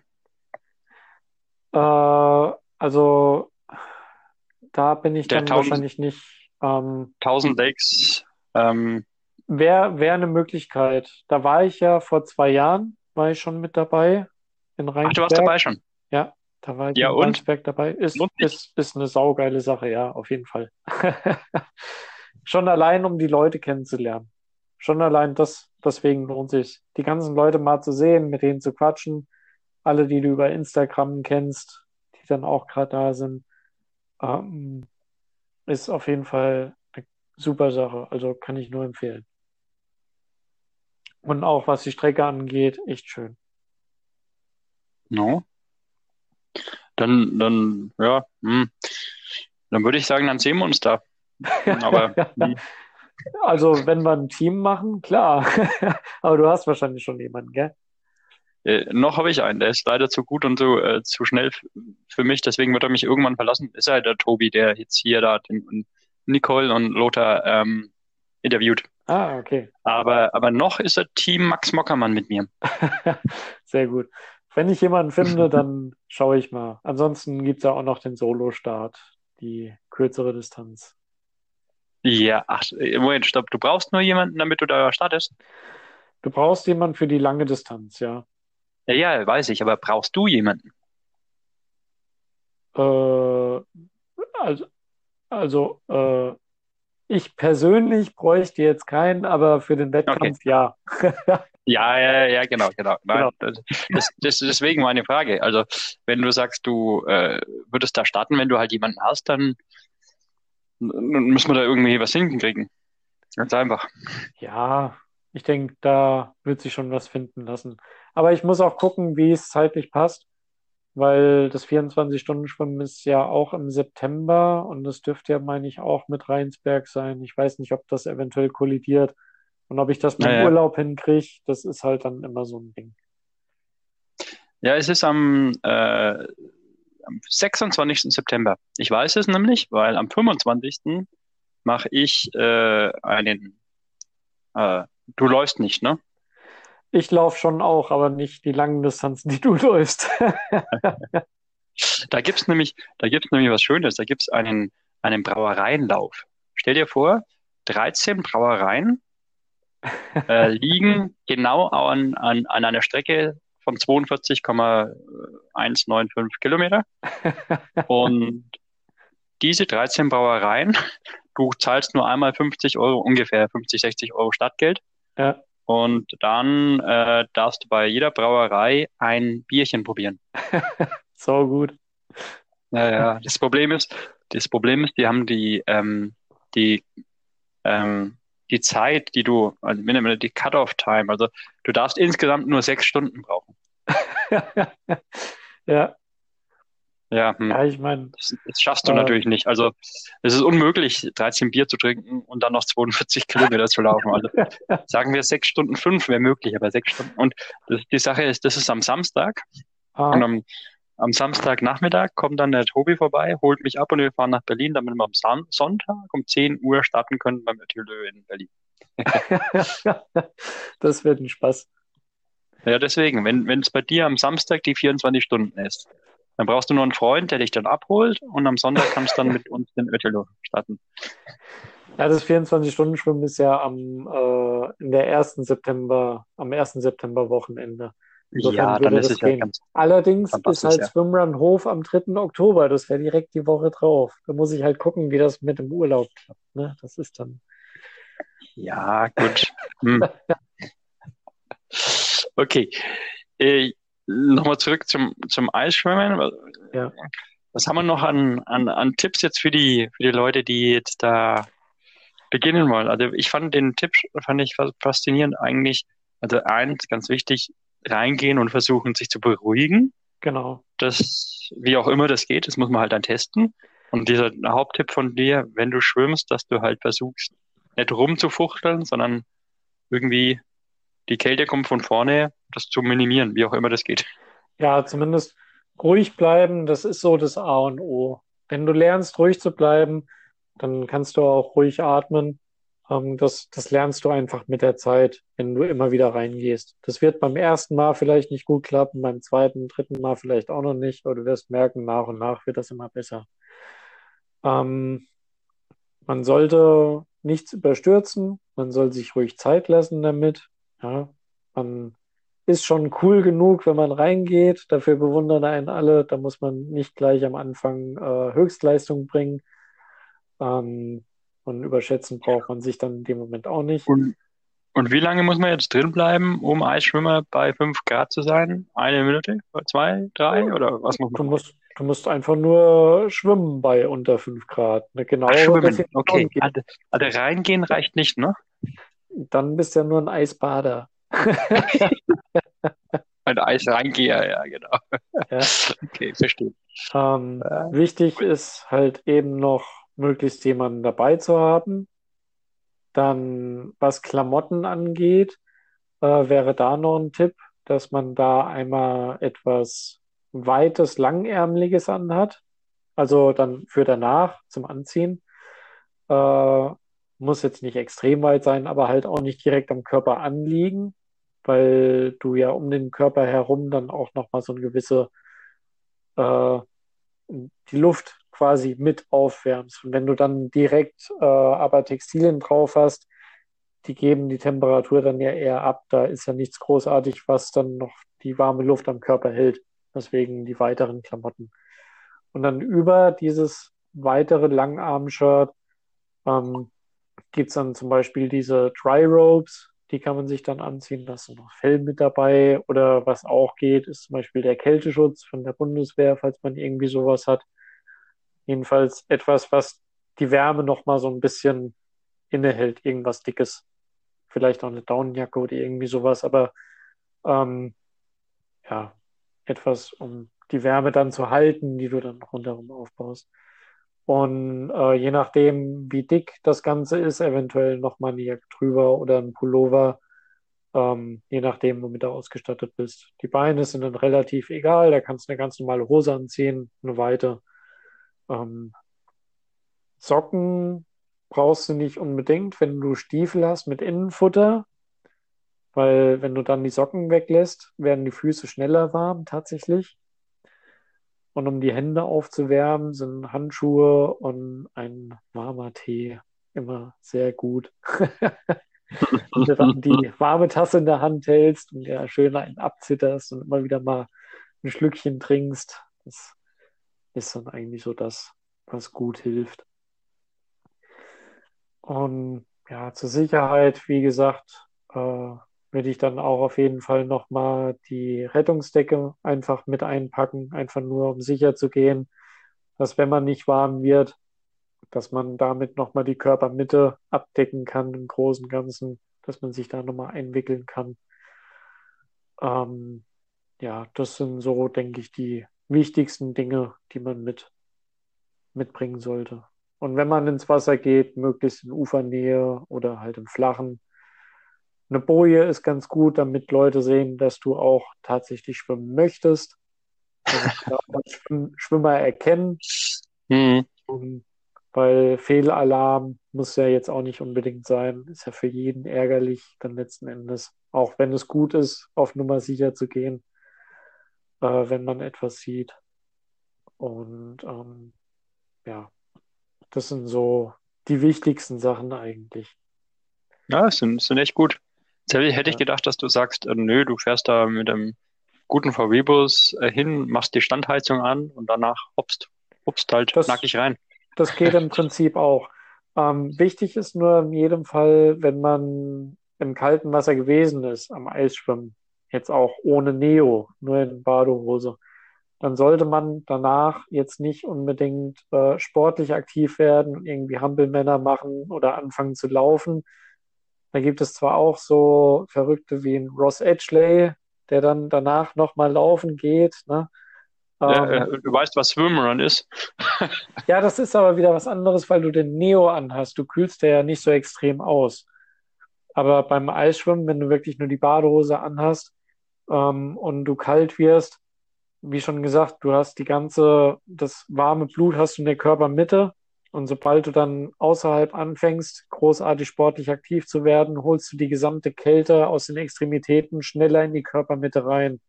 Äh, also da bin ich Der dann 1000 wahrscheinlich nicht. Ähm, 1000 Lakes, ähm, Wäre wär eine Möglichkeit. Da war ich ja vor zwei Jahren, war ich schon mit dabei in ach, du warst Rheinsberg. dabei schon. Ja, da war ich Ja, in und? Rheinsberg dabei. Ist, sich? ist, ist eine saugeile Sache, ja, auf jeden Fall. Schon allein, um die Leute kennenzulernen. Schon allein das, deswegen lohnt sich. Die ganzen Leute mal zu sehen, mit denen zu quatschen. Alle, die du über Instagram kennst, die dann auch gerade da sind. Ähm, ist auf jeden Fall eine super Sache. Also kann ich nur empfehlen. Und auch was die Strecke angeht, echt schön. No. Dann, dann, ja, hm. Dann würde ich sagen, dann sehen wir uns da. Aber hm, Also, wenn wir ein Team machen, klar. Aber du hast wahrscheinlich schon jemanden, gell? äh, noch habe ich einen, der ist leider zu gut und so äh, zu schnell für mich, deswegen wird er mich irgendwann verlassen. Ist halt der Tobi, der jetzt hier da den und Nicole und Lothar ähm, interviewt. Ah, okay. Aber, aber noch ist er Team Max Mockermann mit mir. Sehr gut. Wenn ich jemanden finde, dann schaue ich mal. Ansonsten gibt es ja auch noch den Solo-Start, die kürzere Distanz. Ja, ach, äh, Moment, stopp. Du brauchst nur jemanden, damit du da startest? Du brauchst jemanden für die lange Distanz, ja. Ja, ja, weiß ich, aber brauchst du jemanden? Äh, also, also äh, ich persönlich bräuchte jetzt keinen, aber für den Wettkampf ja. Ja, ja, ja, genau, genau. Nein, Genau. Das, das, deswegen meine Frage. Also, wenn du sagst, du äh, würdest da starten, wenn du halt jemanden hast, dann müssen wir da irgendwie was hinkriegen. Ganz einfach. Ja, ich denke, da wird sich schon was finden lassen. Aber ich muss auch gucken, wie es zeitlich passt, weil das 24-Stunden-Schwimmen ist ja auch im September und das dürfte ja, meine ich, auch mit Rheinsberg sein. Ich weiß nicht, ob das eventuell kollidiert und ob ich das mit Naja. Urlaub hinkriege. Das ist halt dann immer so ein Ding. Ja, es ist am, äh, am 26. September. Ich weiß es nämlich, weil am 25. mache ich äh, einen. Äh, du läufst nicht, ne? Ich laufe schon auch, aber nicht die langen Distanzen, die du läufst. Da gibt's nämlich, da gibt's nämlich was Schönes. Da gibt's einen einen Brauereienlauf. Stell dir vor, 13 Brauereien äh, liegen genau an, an, an einer Strecke von 42,195 Kilometer. Und diese 13 Brauereien, du zahlst nur einmal 50 Euro, ungefähr 50, 60 Euro Stadtgeld. Ja. Und dann äh, darfst du bei jeder Brauerei ein Bierchen probieren. So gut. Ja, ja. Das Problem ist, das Problem ist, die haben die, ähm, die, ähm, die Zeit, die du, also wenn die Cut-off-Time, also du darfst insgesamt nur sechs Stunden brauchen. Ja, Ja, hm. ja, ich meine, Das, das schaffst du Äh, natürlich nicht. Also es ist unmöglich, 13 Bier zu trinken und dann noch 42 Kilometer zu laufen. Also sagen wir sechs Stunden fünf wäre möglich, aber sechs Stunden. Und das, die Sache ist, das ist am Samstag. Und ah, am, am Samstagnachmittag kommt dann der Tobi vorbei, holt mich ab und wir fahren nach Berlin, damit wir am Son Sonntag um 10 Uhr starten können beim Ötilö in Berlin. das wird ein Spaß. Ja, deswegen, wenn es bei dir am Samstag die 24 Stunden ist, dann brauchst du nur einen Freund, der dich dann abholt und am Sonntag kannst du dann mit uns den Ötilö starten. Ja, das 24-Stunden-Schwimmen ist ja am, äh, in der ersten September, am 1. September-Wochenende. Insofern Ja, dann ist es ja ganz, Allerdings ist halt ja. Swimrun Hof am 3. Oktober. Das wäre direkt die Woche drauf. Da muss ich halt gucken, wie das mit dem Urlaub klappt. Ne? Das ist dann. Ja, gut. Hm. Okay. Äh, nochmal zurück zum, zum Eisschwimmen. Was, Ja. was haben wir noch an, an, an Tipps jetzt für die, für die Leute, die jetzt da beginnen wollen? Also ich fand den Tipp, fand ich fas- faszinierend eigentlich. Also eins, ganz wichtig, reingehen und versuchen, sich zu beruhigen. Genau. Das, wie auch immer das geht, das muss man halt dann testen. Und dieser Haupttipp von dir, wenn du schwimmst, dass du halt versuchst, nicht rumzufuchteln, sondern irgendwie die Kälte kommt von vorne, das zu minimieren, wie auch immer das geht. Ja, zumindest ruhig bleiben, das ist so das A und O. Wenn du lernst, ruhig zu bleiben, dann kannst du auch ruhig atmen. Ähm, das, das lernst du einfach mit der Zeit, wenn du immer wieder reingehst. Das wird beim ersten Mal vielleicht nicht gut klappen, beim zweiten, dritten Mal vielleicht auch noch nicht, aber du wirst merken, nach und nach wird das immer besser. Ähm, man sollte nichts überstürzen, man soll sich ruhig Zeit lassen damit. Ja, man ist schon cool genug, wenn man reingeht. Dafür bewundern einen alle. Da muss man nicht gleich am Anfang äh, Höchstleistung bringen. Ähm, und überschätzen braucht man sich dann in dem Moment auch nicht. Und, und wie lange muss man jetzt drin bleiben, um Eisschwimmer bei 5 Grad zu sein? Eine Minute? Zwei? Drei? Oder was muss Du man? musst, du musst einfach nur schwimmen bei unter 5 Grad. Eine Ach, genauere schwimmen. Okay. Also, also reingehen reicht nicht, ne? Dann bist du ja nur ein Eisbader. Ein Eis reingeher, ja, genau. Ja. Okay, verstehe. Ähm, Ja. wichtig ist halt eben noch, möglichst jemanden dabei zu haben. Dann, was Klamotten angeht, äh, wäre da noch ein Tipp, dass man da einmal etwas Weites, Langärmeliges anhat. Also dann für danach zum Anziehen. Äh, muss jetzt nicht extrem weit sein, aber halt auch nicht direkt am Körper anliegen, weil du ja um den Körper herum dann auch nochmal so eine gewisse äh, die Luft quasi mit aufwärmst. Und wenn du dann direkt äh, aber Textilien drauf hast, die geben die Temperatur dann ja eher ab. Da ist ja nichts großartig, was dann noch die warme Luft am Körper hält. Deswegen die weiteren Klamotten. Und dann über dieses weitere Langarm-Shirt ähm, gibt's dann zum Beispiel diese Dry Robes, die kann man sich dann anziehen, da ist noch Fell mit dabei. Oder was auch geht, ist zum Beispiel der Kälteschutz von der Bundeswehr, falls man irgendwie sowas hat. Jedenfalls etwas, was die Wärme nochmal so ein bisschen innehält, irgendwas Dickes. Vielleicht auch eine Daunenjacke oder irgendwie sowas, aber ähm, ja, etwas, um die Wärme dann zu halten, die du dann rundherum aufbaust. Und äh, je nachdem, wie dick das Ganze ist, eventuell nochmal eine Jacke drüber oder ein Pullover, ähm, je nachdem, womit du ausgestattet bist. Die Beine sind dann relativ egal, da kannst du eine ganz normale Hose anziehen, eine weite. Ähm, Socken brauchst du nicht unbedingt, wenn du Stiefel hast mit Innenfutter, weil wenn du dann die Socken weglässt, werden die Füße schneller warm tatsächlich. Und um die Hände aufzuwärmen, sind Handschuhe und ein warmer Tee immer sehr gut. Wenn du dann die warme Tasse in der Hand hältst und ja schön einen abzitterst und immer wieder mal ein Schlückchen trinkst, das ist dann eigentlich so das, was gut hilft. Und ja, zur Sicherheit, wie gesagt, äh, würde ich dann auch auf jeden Fall nochmal die Rettungsdecke einfach mit einpacken, einfach nur um sicher zu gehen, dass wenn man nicht warm wird, dass man damit nochmal die Körpermitte abdecken kann im Großen und Ganzen, dass man sich da nochmal einwickeln kann. Ähm, ja, das sind so, denke ich, die wichtigsten Dinge, die man mit, mitbringen sollte. Und wenn man ins Wasser geht, möglichst in Ufernähe oder halt im Flachen. Eine Boje ist ganz gut, damit Leute sehen, dass du auch tatsächlich schwimmen möchtest. Also Schwimmer erkennen. Mhm. Weil Fehlalarm muss ja jetzt auch nicht unbedingt sein. Ist ja für jeden ärgerlich, dann letzten Endes. Auch wenn es gut ist, auf Nummer sicher zu gehen, äh, wenn man etwas sieht. Und ähm, ja, das sind so die wichtigsten Sachen eigentlich. Ja, sind, sind echt gut. Jetzt hätte ich gedacht, dass du sagst, äh, nö, du fährst da mit einem guten VW-Bus äh, hin, machst die Standheizung an und danach hopst, hopst halt das, nackig rein. Das geht im Prinzip auch. Ähm, wichtig ist nur in jedem Fall, wenn man im kalten Wasser gewesen ist, am Eisschwimmen, jetzt auch ohne Neo, nur in Badehose, dann sollte man danach jetzt nicht unbedingt äh, sportlich aktiv werden und irgendwie Hampelmänner machen oder anfangen zu laufen. Da gibt es zwar auch so Verrückte wie ein Ross Edgley, der dann danach nochmal laufen geht. Ne? Ja, ähm, du weißt, was Swimrun ist. ja, das ist aber wieder was anderes, weil du den Neo anhast. Du kühlst ja nicht so extrem aus. Aber beim Eisschwimmen, wenn du wirklich nur die Badehose anhast ähm, und du kalt wirst, wie schon gesagt, du hast die ganze, das warme Blut hast du in der Körpermitte. Und sobald du dann außerhalb anfängst, großartig sportlich aktiv zu werden, holst du die gesamte Kälte aus den Extremitäten schneller in die Körpermitte rein.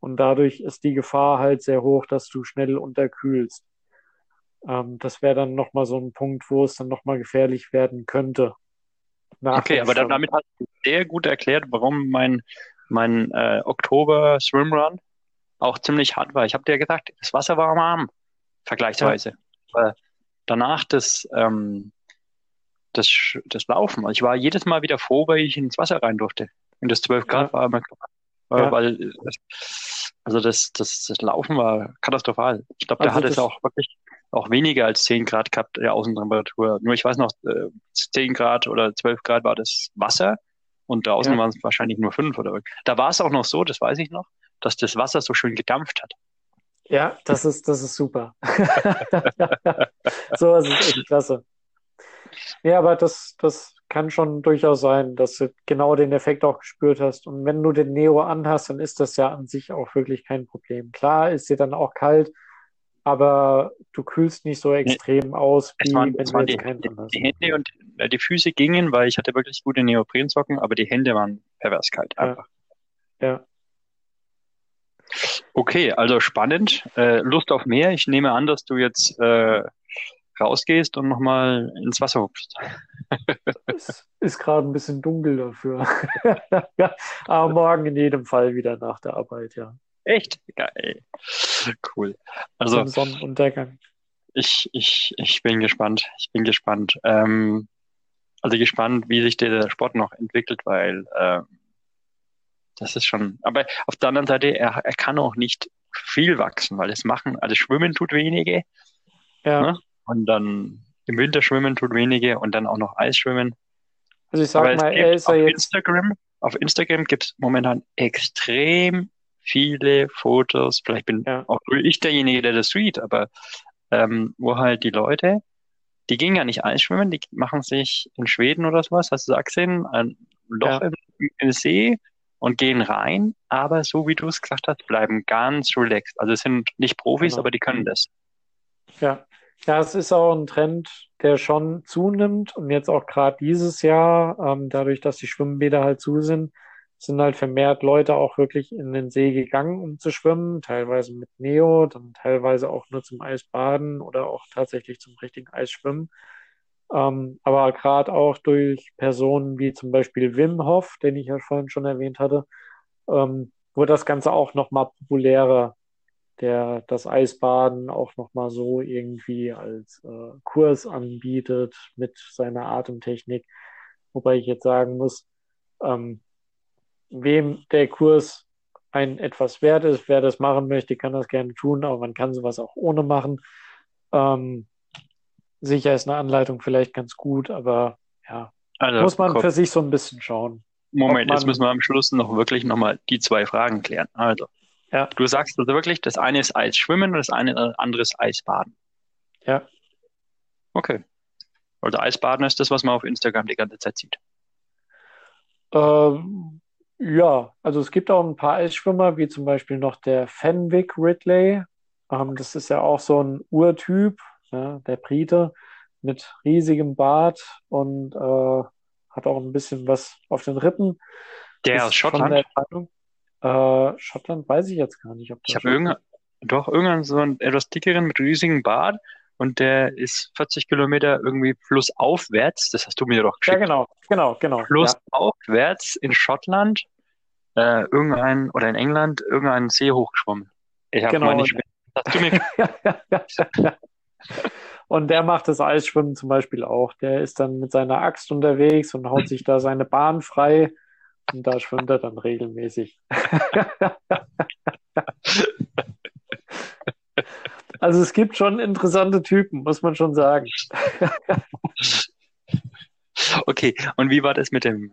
Und dadurch ist die Gefahr halt sehr hoch, dass du schnell unterkühlst. Ähm, das wäre dann nochmal so ein Punkt, wo es dann nochmal gefährlich werden könnte. Okay, aber damit hast du sehr gut erklärt, warum mein, mein äh, Oktober Swimrun auch ziemlich hart war. Ich habe dir gesagt, das Wasser war warm, vergleichsweise. Ja. danach das, ähm, das, das Laufen. Also ich war jedes Mal wieder froh, weil ich ins Wasser rein durfte. Und das 12 Grad ja. war immer, ja. weil also das, das, das Laufen war katastrophal. Ich glaube, also der hat es auch wirklich auch weniger als 10 Grad gehabt, der Außentemperatur. Nur ich weiß noch, 10 äh, Grad oder 12 Grad war das Wasser und draußen ja. waren es wahrscheinlich nur 5 oder Da war es auch noch so, das weiß ich noch, dass das Wasser so schön gedampft hat. Ja, das ist, das ist super. so ist es echt klasse. Ja, aber das, das kann schon durchaus sein, dass du genau den Effekt auch gespürt hast. Und wenn du den Neo anhast, dann ist das ja an sich auch wirklich kein Problem. Klar ist dir dann auch kalt, aber du kühlst nicht so extrem nee, aus, wie waren, wenn du jetzt die, keinen hast. Die Hände und äh, die Füße gingen, weil ich hatte wirklich gute Neoprensocken, aber die Hände waren pervers kalt einfach. Ja. ja. Okay, also spannend. Äh, Lust auf mehr. Ich nehme an, dass du jetzt äh, rausgehst und nochmal ins Wasser hupfst. es ist gerade ein bisschen dunkel dafür. Aber morgen in jedem Fall wieder nach der Arbeit, ja. Echt? Geil. Cool. Also Zum Sonnenuntergang. Ich, ich, ich bin gespannt. Ich bin gespannt. Ähm, also gespannt, wie sich der Sport noch entwickelt, weil ähm, das ist schon, aber auf der anderen Seite, er, er kann auch nicht viel wachsen, weil es machen, also Schwimmen tut wenige. Ja. Ne? Und dann im Winter schwimmen tut wenige und dann auch noch Eisschwimmen. Also ich sag aber mal, er ist ja jetzt. Instagram, auf Instagram gibt es momentan extrem viele Fotos. Vielleicht bin ja. auch ich derjenige, der das sieht, aber ähm, wo halt die Leute, die gehen ja nicht Eisschwimmen, die machen sich in Schweden oder sowas, hast du gesehen, ein Loch ja. im, im See, und gehen rein, aber so wie du es gesagt hast, bleiben ganz relaxed. Also es sind nicht Profis, genau. aber die können das. Ja. Ja, es ist auch ein Trend, der schon zunimmt und jetzt auch gerade dieses Jahr, ähm, dadurch, dass die Schwimmbäder halt zu sind, sind halt vermehrt Leute auch wirklich in den See gegangen, um zu schwimmen, teilweise mit Neo, dann teilweise auch nur zum Eisbaden oder auch tatsächlich zum richtigen Eisschwimmen. Ähm, aber gerade auch durch Personen wie zum Beispiel Wim Hof, den ich ja vorhin schon erwähnt hatte, ähm, wurde das Ganze auch nochmal populärer, der das Eisbaden auch nochmal so irgendwie als äh, Kurs anbietet mit seiner Atemtechnik. Wobei ich jetzt sagen muss, ähm, wem der Kurs ein etwas wert ist, wer das machen möchte, kann das gerne tun, aber man kann sowas auch ohne machen. Ähm, sicher ist eine Anleitung vielleicht ganz gut, aber ja, also, muss man komm. für sich so ein bisschen schauen. Moment, jetzt müssen wir am Schluss noch wirklich nochmal die zwei Fragen klären. Also, ja. du sagst also wirklich, das eine ist Eisschwimmen und das eine andere ist Eisbaden. Ja. Okay. Also Eisbaden ist das, was man auf Instagram die ganze Zeit sieht. Ähm, ja, also es gibt auch ein paar Eisschwimmer, wie zum Beispiel noch der Fenwick Ridley. Ähm, das ist ja auch so ein Urtyp, ja, der Brite mit riesigem Bart und äh, hat auch ein bisschen was auf den Rippen. Der aus Schottland? Der äh, Schottland weiß ich jetzt gar nicht. Ob ich habe irgendein, doch irgendeinen so einen etwas dickeren mit riesigem Bart und der ist 40 Kilometer irgendwie flussaufwärts. Das hast du mir doch geschickt. Ja, genau, genau, genau. Flussaufwärts ja. in Schottland, äh, irgendein oder in England irgendeinen See hochgeschwommen. Ich habe genau. Hast du mir Und der macht das Eisschwimmen zum Beispiel auch. Der ist dann mit seiner Axt unterwegs und haut sich da seine Bahn frei. Und da schwimmt er dann regelmäßig. Also es gibt schon interessante Typen, muss man schon sagen. okay, und wie war das mit dem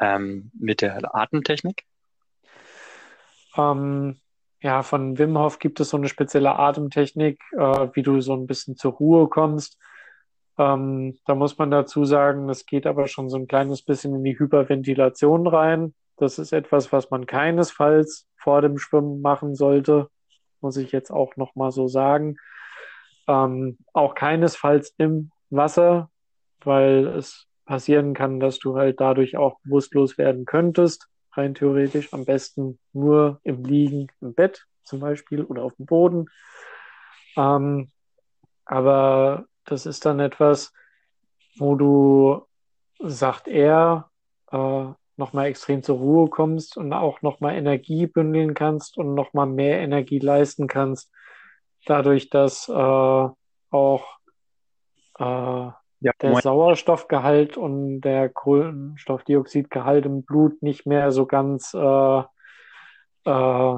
ähm, mit der Atemtechnik? Ähm, ja, von Wim Hof gibt es so eine spezielle Atemtechnik, äh, wie du so ein bisschen zur Ruhe kommst. Ähm, da muss man dazu sagen, das geht aber schon so ein kleines bisschen in die Hyperventilation rein. Das ist etwas, was man keinesfalls vor dem Schwimmen machen sollte muss ich jetzt auch nochmal so sagen. Ähm, auch keinesfalls im Wasser, weil es passieren kann, dass du halt dadurch auch bewusstlos werden könntest. Rein theoretisch am besten nur im Liegen im Bett zum Beispiel oder auf dem Boden. Ähm, aber das ist dann etwas, wo du, sagt er, äh, nochmal extrem zur Ruhe kommst und auch nochmal Energie bündeln kannst und nochmal mehr Energie leisten kannst, dadurch, dass äh, auch äh, ja, der moin. Sauerstoffgehalt und der Kohlenstoffdioxidgehalt im Blut nicht mehr so ganz äh, äh,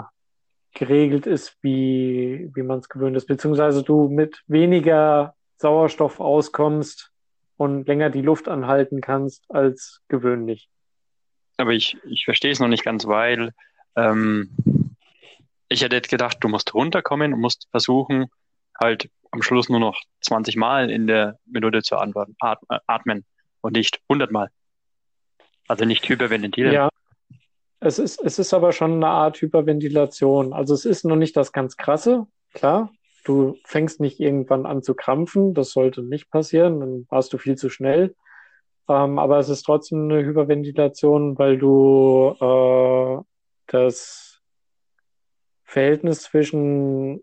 geregelt ist, wie, wie man es gewöhnt ist, beziehungsweise du mit weniger Sauerstoff auskommst und länger die Luft anhalten kannst als gewöhnlich aber ich, ich verstehe es noch nicht ganz, weil ähm, ich hätte jetzt gedacht, du musst runterkommen und musst versuchen, halt am Schluss nur noch 20 Mal in der Minute zu antworten, atmen und nicht 100 Mal. Also nicht hyperventilieren. Ja, es ist, es ist aber schon eine Art Hyperventilation. Also es ist noch nicht das ganz krasse, klar. Du fängst nicht irgendwann an zu krampfen, das sollte nicht passieren, dann warst du viel zu schnell. Ähm, aber es ist trotzdem eine Hyperventilation, weil du äh, das Verhältnis zwischen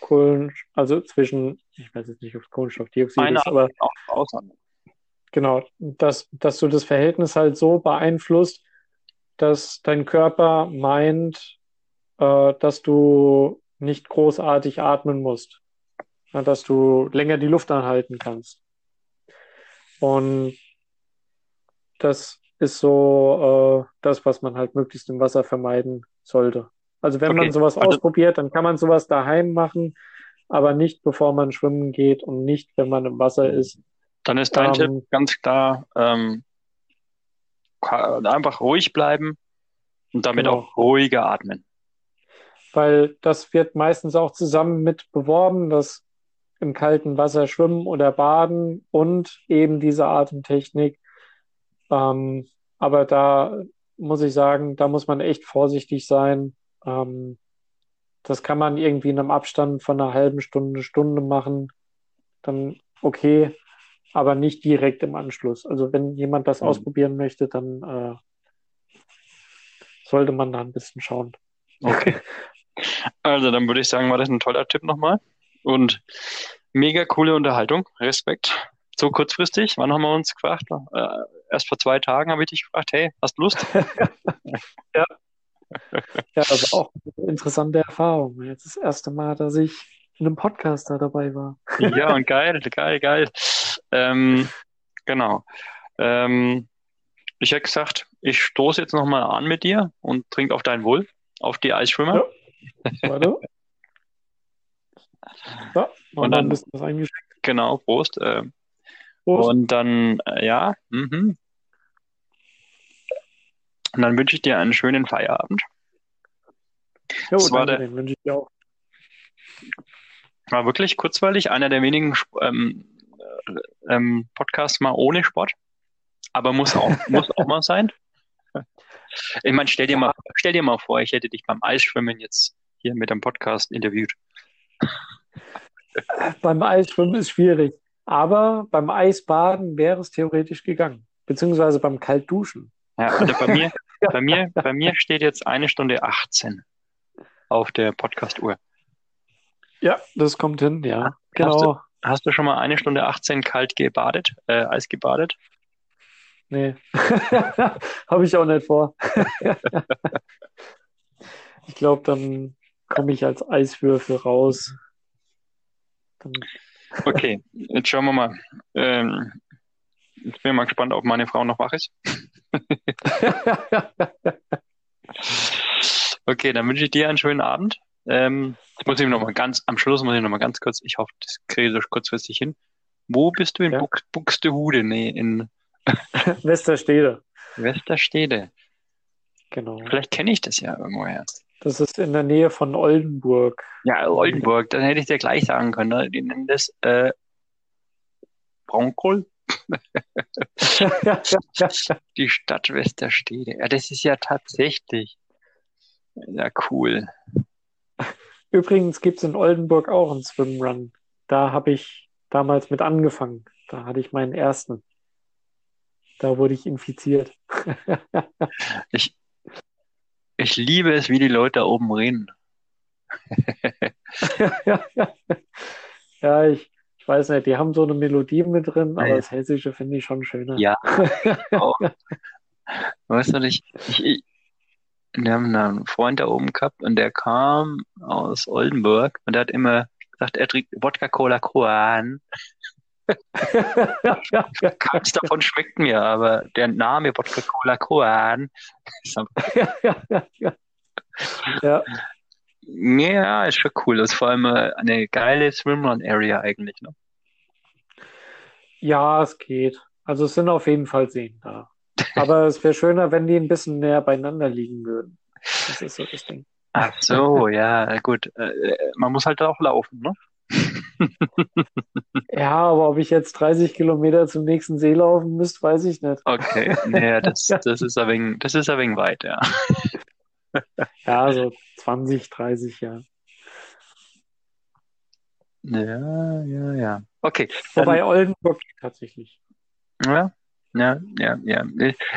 Kohlen, also zwischen, ich weiß jetzt nicht, ob es Kohlenstoffdioxid Eine ist, aber genau, dass, dass du das Verhältnis halt so beeinflusst, dass dein Körper meint, äh, dass du nicht großartig atmen musst, ja, dass du länger die Luft anhalten kannst. Und das ist so äh, das, was man halt möglichst im Wasser vermeiden sollte. Also wenn okay. man sowas also, ausprobiert, dann kann man sowas daheim machen, aber nicht bevor man schwimmen geht und nicht, wenn man im Wasser ist. Dann ist dein ähm, Tipp ganz klar, ähm, einfach ruhig bleiben und damit genau. auch ruhiger atmen. Weil das wird meistens auch zusammen mit beworben, dass im kalten Wasser schwimmen oder baden und eben diese Atemtechnik ähm, aber da muss ich sagen, da muss man echt vorsichtig sein. Ähm, das kann man irgendwie in einem Abstand von einer halben Stunde, Stunde machen. Dann okay, aber nicht direkt im Anschluss. Also wenn jemand das mhm. ausprobieren möchte, dann äh, sollte man da ein bisschen schauen. Okay. Also, dann würde ich sagen, war das ein toller Tipp nochmal. Und mega coole Unterhaltung. Respekt. So kurzfristig. Wann haben wir uns gefragt? Äh, erst vor zwei Tagen habe ich dich gefragt, hey, hast Lust? Ja, das war auch eine interessante Erfahrung. Jetzt das erste Mal, dass ich in einem Podcast da dabei war. Ja, und geil, geil, geil. Ähm, genau. Ähm, ich hätte gesagt, ich stoße jetzt nochmal an mit dir und trinke auf dein Wohl, auf die Eisschwimmer. Ja. Warte. So, Und dann- dann ist das eingeschickt. Genau, Prost. Äh, Prost. und dann, äh, ja, mhm. Und dann wünsche ich dir einen schönen Feierabend. Jo, das war der- den wünsche ich dir auch. War wirklich kurzweilig, einer der wenigen ähm, äh, ähm, Podcasts mal ohne Sport. Aber muss auch, muss auch mal sein. Ich meine, stell dir mal, stell dir mal vor, ich hätte dich beim Eisschwimmen jetzt hier mit dem Podcast interviewt. Beim Eisschwimmen ist schwierig, aber beim Eisbaden wäre es theoretisch gegangen. Beziehungsweise beim Kaltduschen. Ja, also bei mir, bei mir, bei mir steht jetzt eine Stunde 18 auf der Podcast-Uhr. Ja, das kommt hin, ja. Hast Genau. Hast du schon mal eine Stunde 18 kalt gebadet, äh, Eis gebadet? Nee. Habe ich auch nicht vor. ich glaube, dann komme ich als Eiswürfel raus. Dann, Okay, jetzt schauen wir mal. Ähm, ich bin mal gespannt, ob meine Frau noch wach ist. Okay, dann wünsche ich dir einen schönen Abend. Ähm, jetzt muss ich noch mal ganz, am Schluss muss ich noch mal ganz kurz, ich hoffe, das kriege ich so kurzfristig hin. Wo bist du in Ja. Buxtehude? Nee, in Westerstede. Westerstede. Genau. Vielleicht kenne ich das ja irgendwoher. Das ist in der Nähe von Oldenburg. Ja, Oldenburg, dann hätte ich dir gleich sagen können. Ne? Die nennen das äh, Braunkohl, die Stadt Westerstede. Ja, das ist ja tatsächlich. Ja, cool. Übrigens gibt es in Oldenburg auch einen Swimrun. Da habe ich damals mit angefangen. Da hatte ich meinen ersten. Da wurde ich infiziert. Ich, ich liebe es, wie die Leute da oben reden. Ja, ich, ich weiß nicht, die haben so eine Melodie mit drin, aber Ja. das Hessische finde ich schon schöner. Ja. Auch. Weißt du, ich, ich, ich, wir haben einen Freund da oben gehabt und der kam aus Oldenburg und der hat immer gesagt, er trinkt Wodka Cola Koan. Keins davon schmeckt mir, aber der Name Wodka Cola Koan ist einfach- ja, ja, ist schon cool. Das ist vor allem äh, eine geile Swimrun-Area eigentlich. Ne? ja, es geht. Also es sind auf jeden Fall Seen da. Aber es wäre schöner, wenn die ein bisschen näher beieinander liegen würden. Das ist so das Ding. Ach so, ja, gut. Äh, man muss halt auch laufen, ne? Ja, aber ob ich jetzt 30 Kilometer zum nächsten See laufen müsste, weiß ich nicht. Okay, naja, das, das ist ein wenig, das ist ein wenig weit, ja. Ja, so 20, 30 Jahre. Ja, ja, ja. Okay, Wobei Oldenburg tatsächlich. ja, ja, ja, ja.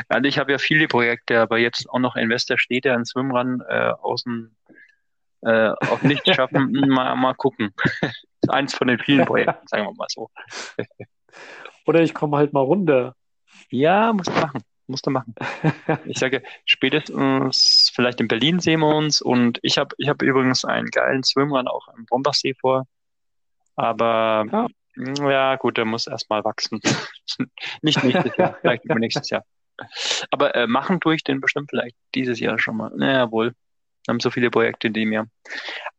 Also ich habe ja viele Projekte, aber jetzt auch noch in Westerstede einen Swimrun äh, außen äh, auf nichts schaffen, mal, mal gucken. Eins von den vielen Projekten, sagen wir mal so. Oder ich komme halt mal runter. Ja, musst du machen. Musst du machen. Ich sage, spätestens vielleicht in Berlin sehen wir uns und ich habe ich hab übrigens einen geilen Swimrun auch am Bombersee vor. Aber Ja. ja, gut, der muss erstmal wachsen. Nicht nächstes Jahr, vielleicht übernächstes Jahr. Aber äh, machen tue ich den bestimmt vielleicht dieses Jahr schon mal. Naja, wohl. Wir haben so viele Projekte, die mir.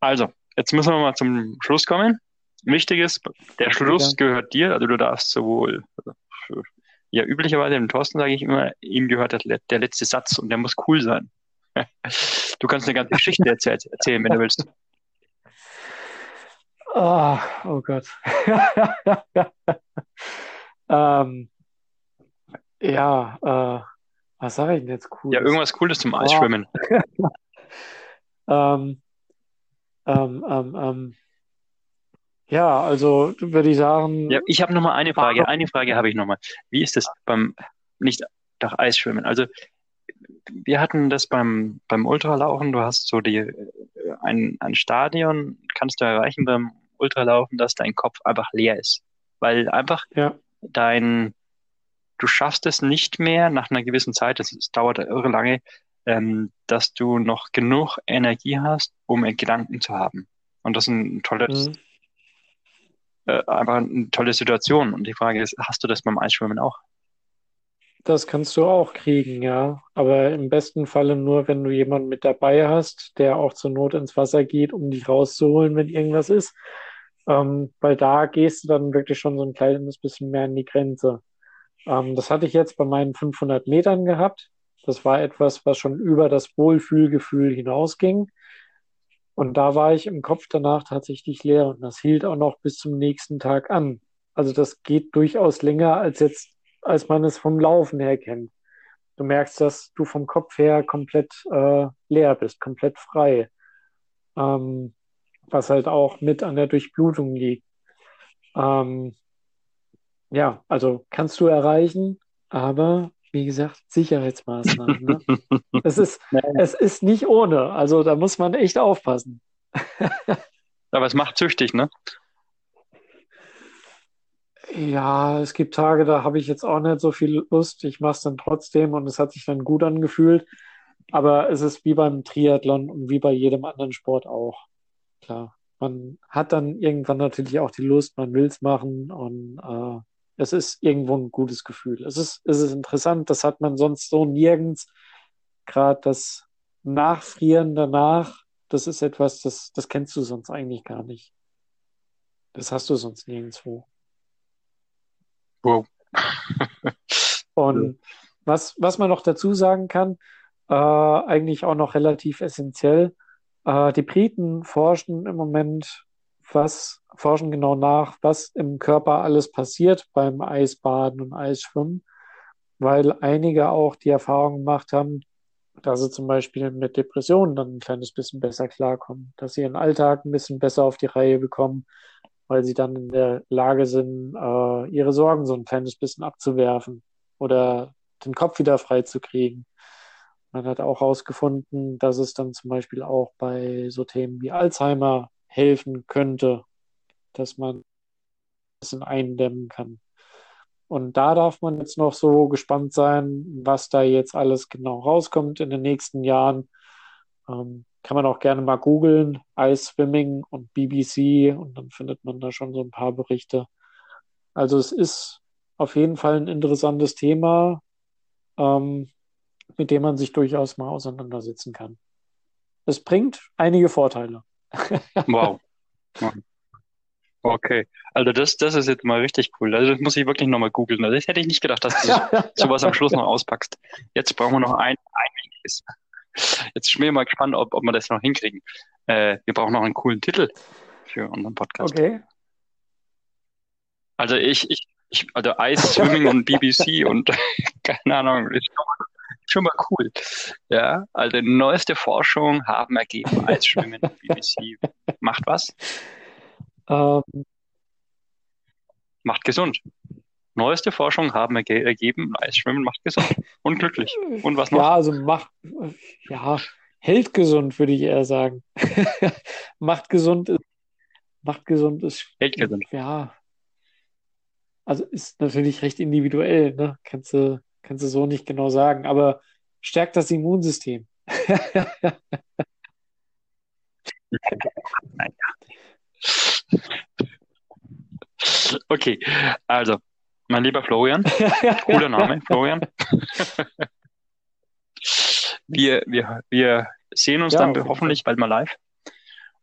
Also, jetzt müssen wir mal zum Schluss kommen. Wichtig ist, der Schluss gehört dir, also du darfst sowohl, ja, üblicherweise dem Thorsten sage ich immer, ihm gehört der, der letzte Satz und der muss cool sein. Du kannst eine ganze Geschichte erzähl erzählen, wenn du willst. Ah, oh Gott. ähm, ja, äh, was sage ich denn jetzt cool? Ja, irgendwas Cooles zum Eisschwimmen. Ähm, ähm, ähm, ja, also würde ich sagen, Ja, ich habe noch mal eine Frage. Eine Frage habe ich noch mal. Wie ist es beim nicht doch Eisschwimmen? Also wir hatten das beim, beim Ultralaufen, du hast so die, äh, ein, ein Stadion, kannst du erreichen beim Ultralaufen, dass dein Kopf einfach leer ist. Weil einfach Ja, dein, du schaffst es nicht mehr nach einer gewissen Zeit, das, es dauert irre lange, ähm, dass du noch genug Energie hast, um Gedanken zu haben. Und das ist ein tolles, mhm. äh, einfach eine tolle Situation. Und die Frage ist, hast du das beim Eisschwimmen auch? Das kannst du auch kriegen, ja. Aber im besten Falle nur, wenn du jemanden mit dabei hast, der auch zur Not ins Wasser geht, um dich rauszuholen, wenn irgendwas ist. Ähm, weil da gehst du dann wirklich schon so ein kleines bisschen mehr an die Grenze. Ähm, das hatte ich jetzt bei meinen 500 Metern gehabt. Das war etwas, was schon über das Wohlfühlgefühl hinausging. Und da war ich im Kopf danach tatsächlich leer und das hielt auch noch bis zum nächsten Tag an. Also das geht durchaus länger als jetzt, als man es vom Laufen her kennt. Du merkst, dass du vom Kopf her komplett äh, leer bist, komplett frei. Ähm, was halt auch mit an der Durchblutung liegt. Ähm, ja, also kannst du erreichen, aber wie gesagt, Sicherheitsmaßnahmen. Ne? Es ist, es ist nicht ohne. Also da muss man echt aufpassen. Aber es macht süchtig, ne? Ja, es gibt Tage, da habe ich jetzt auch nicht so viel Lust. Ich mache es dann trotzdem und es hat sich dann gut angefühlt. Aber es ist wie beim Triathlon und wie bei jedem anderen Sport auch. Klar, man hat dann irgendwann natürlich auch die Lust, man will es machen und äh, es ist irgendwo ein gutes Gefühl. Es ist, es ist interessant, das hat man sonst so nirgends. Gerade das Nachfrieren danach, das ist etwas, das, das kennst du sonst eigentlich gar nicht. Das hast du sonst nirgendwo. Wow. Und was, was man noch dazu sagen kann, äh, eigentlich auch noch relativ essentiell, äh, die Briten forschen im Moment, was, forschen genau nach, was im Körper alles passiert beim Eisbaden und Eisschwimmen, weil einige auch die Erfahrung gemacht haben, dass sie zum Beispiel mit Depressionen dann ein kleines bisschen besser klarkommen, dass sie ihren Alltag ein bisschen besser auf die Reihe bekommen, weil sie dann in der Lage sind, äh, ihre Sorgen so ein kleines bisschen abzuwerfen oder den Kopf wieder frei zu kriegen. Man hat auch herausgefunden, dass es dann zum Beispiel auch bei so Themen wie Alzheimer helfen könnte, dass man ein bisschen eindämmen kann. Und da darf man jetzt noch so gespannt sein, was da jetzt alles genau rauskommt in den nächsten Jahren. Ähm, kann man auch gerne mal googeln, Ice Swimming und BBC und dann findet man da schon so ein paar Berichte. Also es ist auf jeden Fall ein interessantes Thema, ähm, mit dem man sich durchaus mal auseinandersetzen kann. Es bringt einige Vorteile. Wow. Okay, also das, das ist jetzt mal richtig cool. Also das muss ich wirklich nochmal googeln. Also das hätte ich nicht gedacht, dass du sowas am Schluss noch auspackst. Jetzt brauchen wir noch ein, ein wichtiges. Jetzt bin ich mal gespannt, ob, ob wir das noch hinkriegen. Äh, wir brauchen noch einen coolen Titel für unseren Podcast. Okay. Also ich, ich, ich also Ice Swimming und BBC und keine Ahnung, ist schon mal, schon mal cool. Ja, also neueste Forschung haben ergeben, Eisschwimmen und BBC macht was? Ähm, Macht gesund. Neueste Forschung haben erge ergeben, Eisschwimmen macht gesund und glücklich. Und was noch? ja, also macht, ja, hält gesund, würde ich eher sagen. macht gesund ist, macht gesund ist, Hält gesund. ja, also ist natürlich recht individuell, ne? Kannst du, kannst du so nicht genau sagen, aber stärkt das Immunsystem. Okay, also, mein lieber Florian, cooler Name, Florian. Wir, wir, wir sehen uns Ja, dann hoffentlich bald mal live.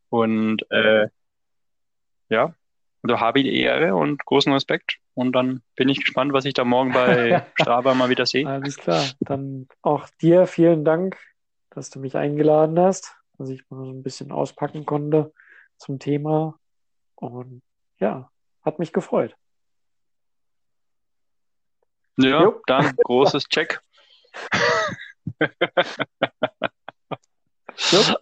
Und äh, ja, also habe die Ehre und großen Respekt. Und dann bin ich gespannt, was ich da morgen bei Strava mal wieder sehe. Alles klar. Dann auch dir vielen Dank, dass du mich eingeladen hast, dass ich mal so ein bisschen auspacken konnte zum Thema. Und ja, hat mich gefreut. Ja, Jo. dann großes Check. Also